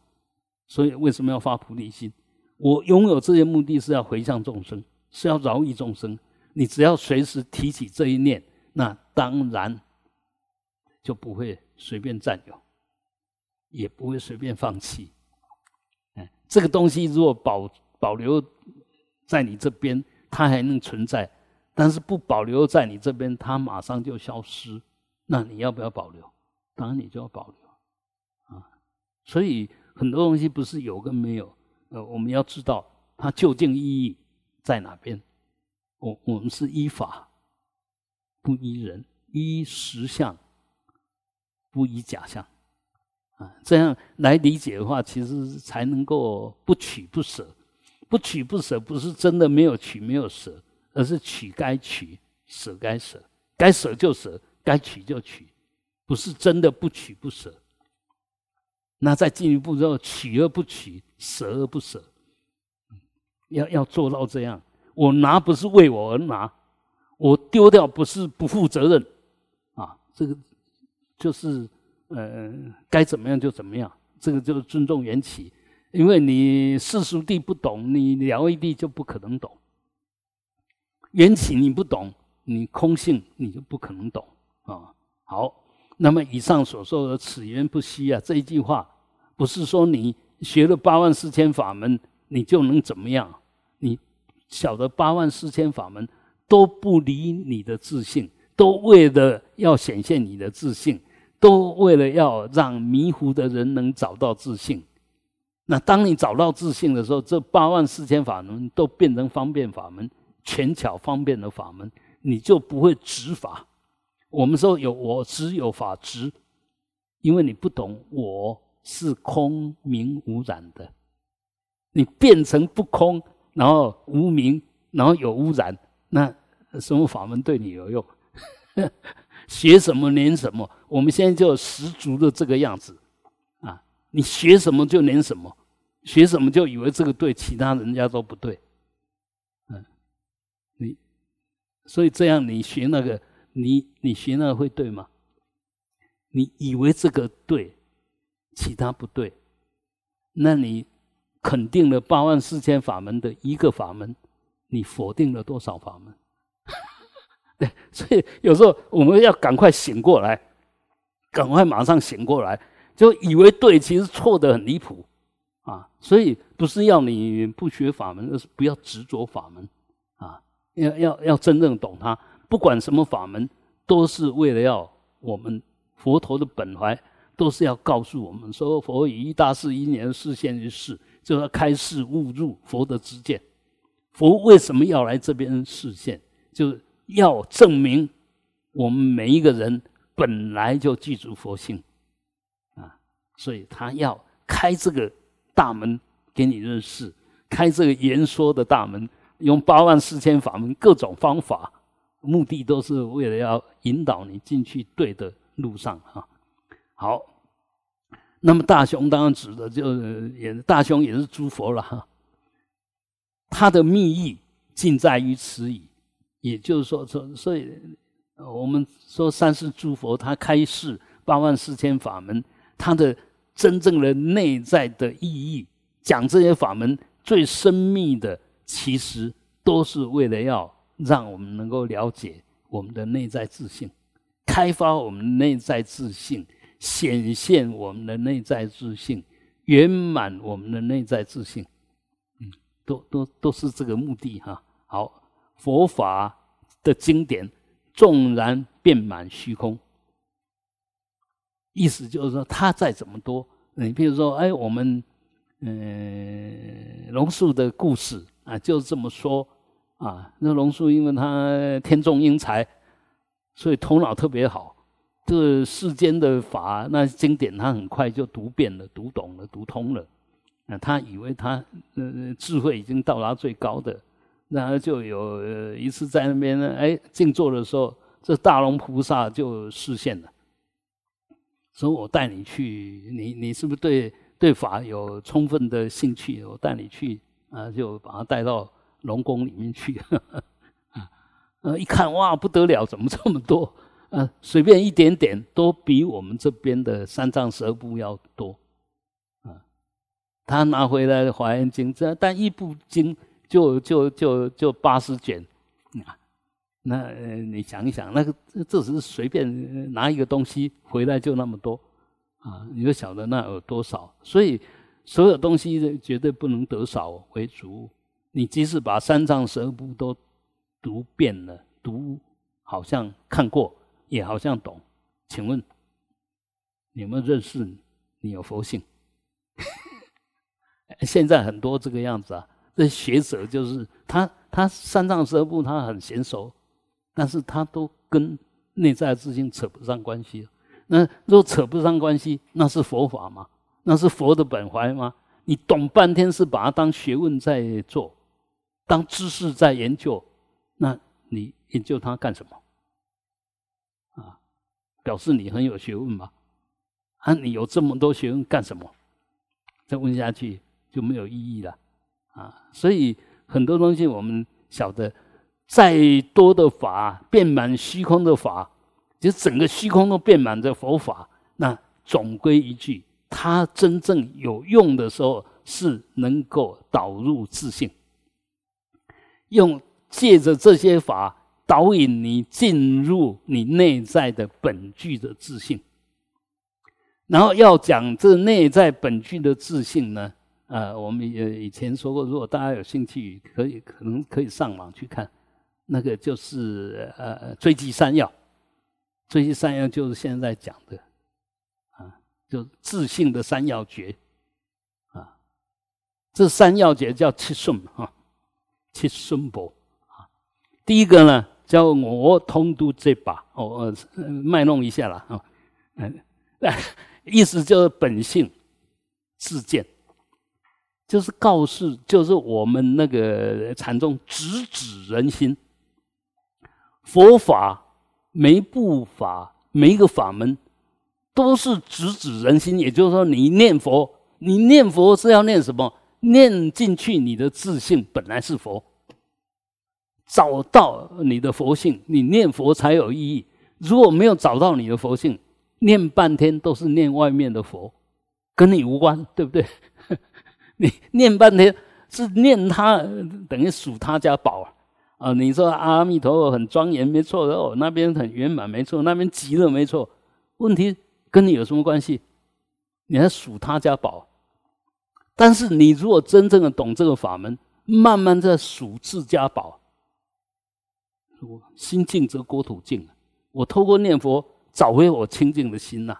所以为什么要发菩提心？我拥有这些目的是要回向众生，是要饶益众生。你只要随时提起这一念，那当然就不会随便占有，也不会随便放弃。哎这个东西如果保保留在你这边，它还能存在；但是不保留在你这边，它马上就消失。那你要不要保留？当然你就要保留啊！所以很多东西不是有跟没有，呃，我们要知道它究竟意义在哪边。我我们是依法，不依人；依实相，不依假象。啊，这样来理解的话，其实才能够不取不舍。不取不舍，不是真的没有取没有舍，而是取该取，舍该舍，该舍就舍，该取就取，不是真的不取不舍。那再进一步之后，取而不取，舍而不舍，要要做到这样。我拿不是为我而拿，我丢掉不是不负责任。啊，这个就是。呃，该怎么样就怎么样，这个就是尊重缘起。因为你世俗地不懂，你了义地就不可能懂。缘起你不懂，你空性你就不可能懂啊。好，那么以上所说的“此缘不息”啊，这一句话，不是说你学了八万四千法门，你就能怎么样？你晓得八万四千法门都不离你的自信，都为了要显现你的自信。都为了要让迷糊的人能找到自信。那当你找到自信的时候，这八万四千法门都变成方便法门，权巧方便的法门，你就不会执法。我们说有我执有法执，因为你不懂我是空明无染的，你变成不空，然后无明，然后有污染，那什么法门对你有用？学什么连什么，我们现在就十足的这个样子啊！你学什么就连什么，学什么就以为这个对，其他人家都不对。嗯，你所以这样你学那个，你你学那会对吗？你以为这个对，其他不对，那你肯定了八万四千法门的一个法门，你否定了多少法门？对，所以有时候我们要赶快醒过来，赶快马上醒过来，就以为对，其实错的很离谱啊！所以不是要你不学法门，而是不要执着法门啊！要要要真正懂它，不管什么法门，都是为了要我们佛陀的本怀，都是要告诉我们说，佛以一大事一年示现于世，就要开示悟入佛的知见。佛为什么要来这边示现？就是要证明我们每一个人本来就具足佛性啊，所以他要开这个大门给你认识，开这个言说的大门，用八万四千法门各种方法，目的都是为了要引导你进去对的路上啊。好，那么大雄当然指的就也大雄也是诸佛了哈。他的密意尽在于此矣，也就是说，说所以，我们说三世诸佛他开示八万四千法门，他的真正的内在的意义，讲这些法门最深密的，其实都是为了要让我们能够了解我们的内在自信，开发我们内在自信，显现我们的内在自信，圆满我们的内在自信。嗯都都都是这个目的哈。好，佛法的经典纵然遍满虚空，意思就是说，它再怎么多，你比如说，哎，我们嗯，龙树的故事啊，就是这么说啊。那龙树因为他天纵英才，所以头脑特别好，这世间的法那经典，他很快就读遍了、读懂了、读通了。那他以为他呃智慧已经到达最高的，然后就有一次在那边呢，哎静坐的时候，这大龙菩萨就示现了，说我带你去，你你是不是对对法有充分的兴趣？我带你去啊，就把他带到龙宫里面去，啊，呃一看哇不得了，怎么这么多？啊，随便一点点都比我们这边的三藏十二部要多啊。他拿回来的《华严经》，这但一部经就就就就八十卷，啊，那你想一想，那个这只是随便拿一个东西回来就那么多，啊，你就晓得那有多少。所以所有东西绝对不能得少为主。你即使把三藏十二部都读遍了，读好像看过，也好像懂，请问有没有认识你有佛性？现在很多这个样子啊，这学者就是他，他三藏十二部他很娴熟，但是他都跟内在自信扯不上关系。那若扯不上关系，那是佛法吗？那是佛的本怀吗？你懂半天是把它当学问在做，当知识在研究，那你研究它干什么？啊，表示你很有学问吗？啊，你有这么多学问干什么？再问下去。就没有意义了，啊，所以很多东西我们晓得，再多的法，遍满虚空的法，就整个虚空都遍满着佛法，那总归一句，它真正有用的时候，是能够导入自信，用借着这些法导引你进入你内在的本具的自信，然后要讲这内在本具的自信呢？呃，我们也以前说过，如果大家有兴趣，可以可能可以上网去看，那个就是呃追击三要，追击三要就是现在讲的，啊，就自信的三要诀，啊，这三要诀叫七顺哈，七顺波啊，第一个呢叫我通读这把，哦呃卖弄一下了啊，嗯，意思就是本性自见。就是告示，就是我们那个禅宗直指人心。佛法每一部法，每一个法门，都是直指人心。也就是说，你念佛，你念佛是要念什么？念进去，你的自信本来是佛，找到你的佛性，你念佛才有意义。如果没有找到你的佛性，念半天都是念外面的佛，跟你无关，对不对？你念半天是念他，等于数他家宝啊！啊你说阿弥陀佛很庄严，没错哦，那边很圆满，没错，那边极乐，没错。问题跟你有什么关系？你还数他家宝。但是你如果真正的懂这个法门，慢慢在数自家宝。心静则国土静。我透过念佛找回我清净的心呐。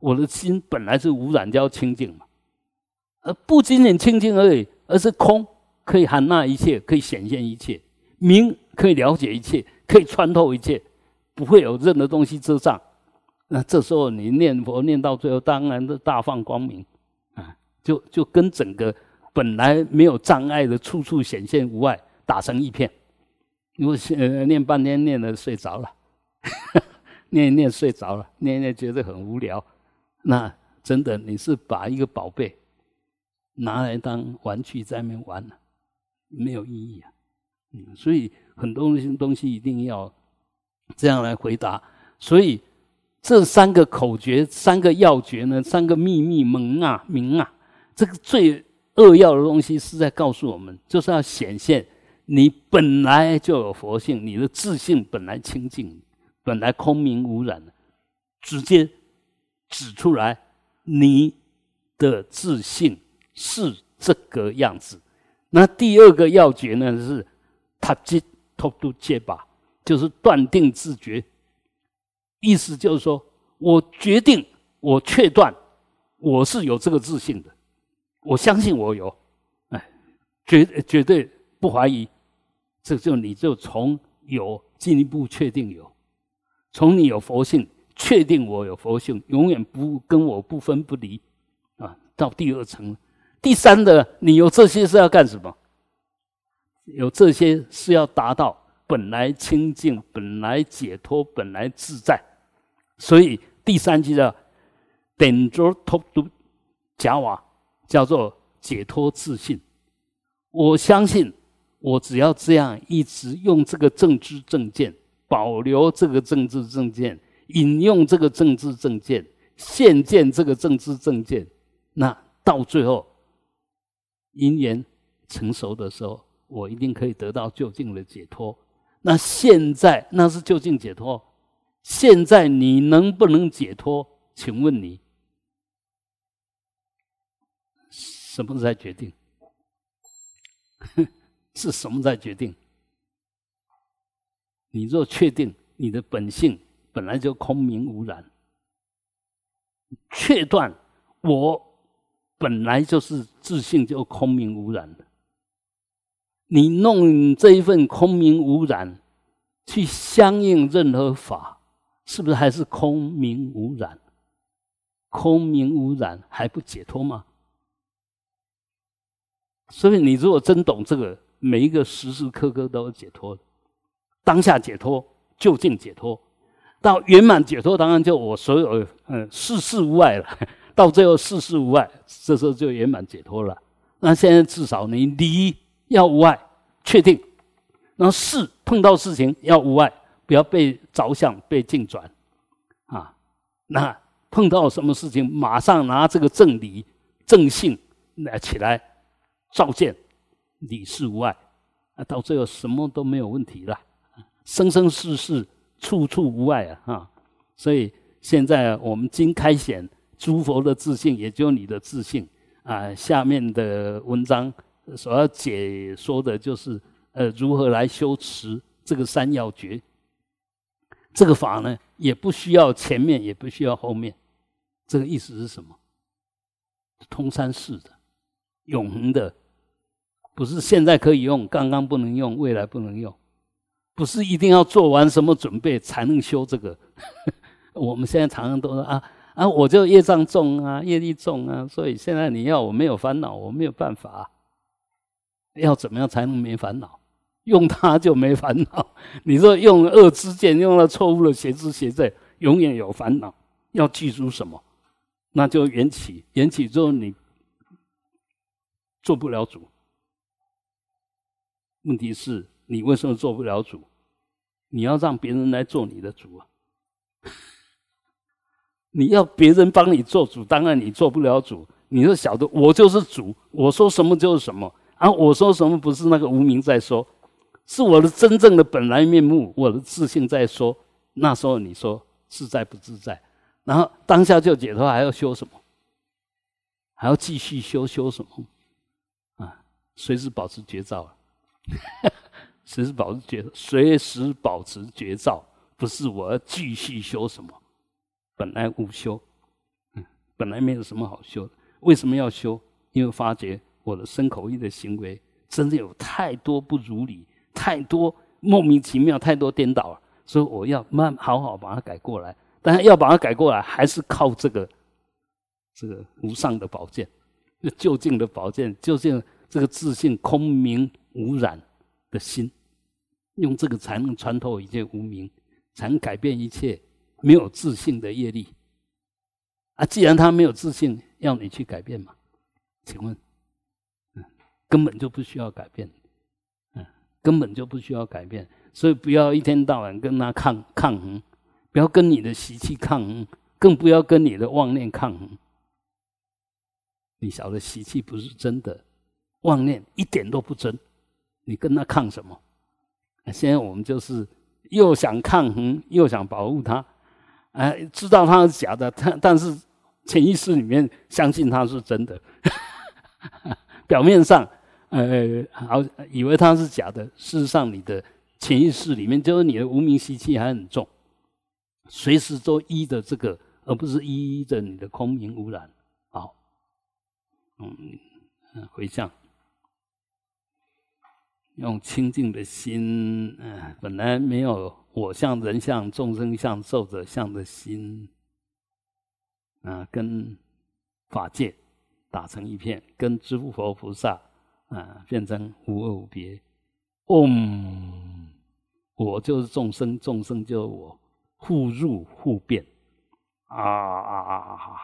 我的心本来是污染，叫清净嘛。而不仅仅清净而已，而是空，可以含纳一切，可以显现一切，明可以了解一切，可以穿透一切，不会有任何东西遮障。那这时候你念佛念到最后，当然是大放光明啊，就就跟整个本来没有障碍的处处显现无碍打成一片。如果呃念半天念的睡着了，念一念睡着了，念一念觉得很无聊，那真的你是把一个宝贝拿来当玩具在那边玩了，没有意义啊。嗯，所以很多东西东西一定要这样来回答。所以。这三个口诀、三个要诀呢，三个秘密门啊、明啊，这个最扼要的东西是在告诉我们，就是要显现你本来就有佛性，你的自信本来清净，本来空明无染的，直接指出来你的自信是这个样子。那第二个要诀呢是塔吉托度戒巴，就是断定自觉。意思就是说，我决定，我确断，我是有这个自信的，我相信我有，哎，绝绝对不怀疑，这就你就从有进一步确定有，从你有佛性确定我有佛性，永远不跟我不分不离，啊，到第二层，第三的，你有这些是要干什么？有这些是要达到本来清净、本来解脱、本来自在。所以第三句的“等着托度假瓦”，叫做解脱自信。我相信，我只要这样一直用这个政治证件，保留这个政治证件，引用这个政治证件，现见这个政治证件，那到最后因缘成熟的时候，我一定可以得到究竟的解脱。那现在那是究竟解脱。现在你能不能解脱？请问你什么在决定？是什么在决定？你若确定你的本性本来就空明无染，确断我本来就是自信就空明无染的，你弄这一份空明无染去相应任何法。是不是还是空明无染？空明无染还不解脱吗？所以你如果真懂这个，每一个时时刻刻都有解脱的，当下解脱，就近解脱，到圆满解脱，当然就我所有嗯世事无碍了。到最后世事无碍，这时候就圆满解脱了。那现在至少你离要无碍，确定，那事碰到事情要无碍。不要被着想，被境转，啊，那碰到什么事情，马上拿这个正理、正性来起来照见，理事无碍，啊，到最后什么都没有问题了，生生世世处处无碍啊！哈，所以现在我们经开显诸佛的自信，也就你的自信啊。下面的文章所要解说的就是呃，如何来修持这个三要诀。这个法呢，也不需要前面，也不需要后面。这个意思是什么？通三世的，永恒的，不是现在可以用，刚刚不能用，未来不能用，不是一定要做完什么准备才能修这个。我们现在常常都说啊啊，我就业障重啊，业力重啊，所以现在你要我没有烦恼，我没有办法。要怎么样才能没烦恼？用它就没烦恼。你说用恶之见，用了错误的邪知邪在，永远有烦恼。要记住什么？那就缘起，缘起之后你做不了主。问题是你为什么做不了主？你要让别人来做你的主啊！你要别人帮你做主，当然你做不了主。你是晓得我就是主，我说什么就是什么啊！我说什么不是那个无名在说。是我的真正的本来面目，我的自信在说。那时候你说自在不自在？然后当下就解脱，还要修什么？还要继续修修什么？啊，随时保持绝招，随时保持绝，随时保持绝招，不是我要继续修什么？本来无修，嗯，本来没有什么好修，为什么要修？因为发觉我的身口意的行为，真的有太多不如理，太多莫名其妙，太多颠倒了，所以我要慢好好把它改过来。但是要把它改过来，还是靠这个这个无上的宝剑，就近的宝剑，就近这个自信空明无染的心，用这个才能穿透一切无明，才能改变一切没有自信的业力。啊，既然他没有自信，要你去改变嘛？请问，嗯，根本就不需要改变，嗯，根本就不需要改变，所以不要一天到晚跟他抗抗衡。不要跟你的习气抗衡，更不要跟你的妄念抗衡。你晓得习气不是真的，妄念一点都不真，你跟他抗什么？现在我们就是又想抗衡，又想保护他，哎，知道他是假的，但但是潜意识里面相信他是真的。表面上，呃，好以为他是假的，事实上你的潜意识里面就是你的无名习气还很重。随时都依着这个，而不是依着你的空明污染。好，嗯嗯，回向，用清净的心，嗯，本来没有我相、人相、众生相、寿者相的心，啊，跟法界打成一片，跟诸佛菩萨啊，变成无二无别。嗡，我就是众生，众生就是我。互入互变，啊啊啊啊啊！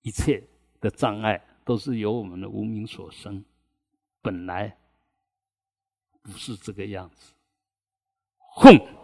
一切的障碍都是由我们的无名所生，本来不是这个样子。哼。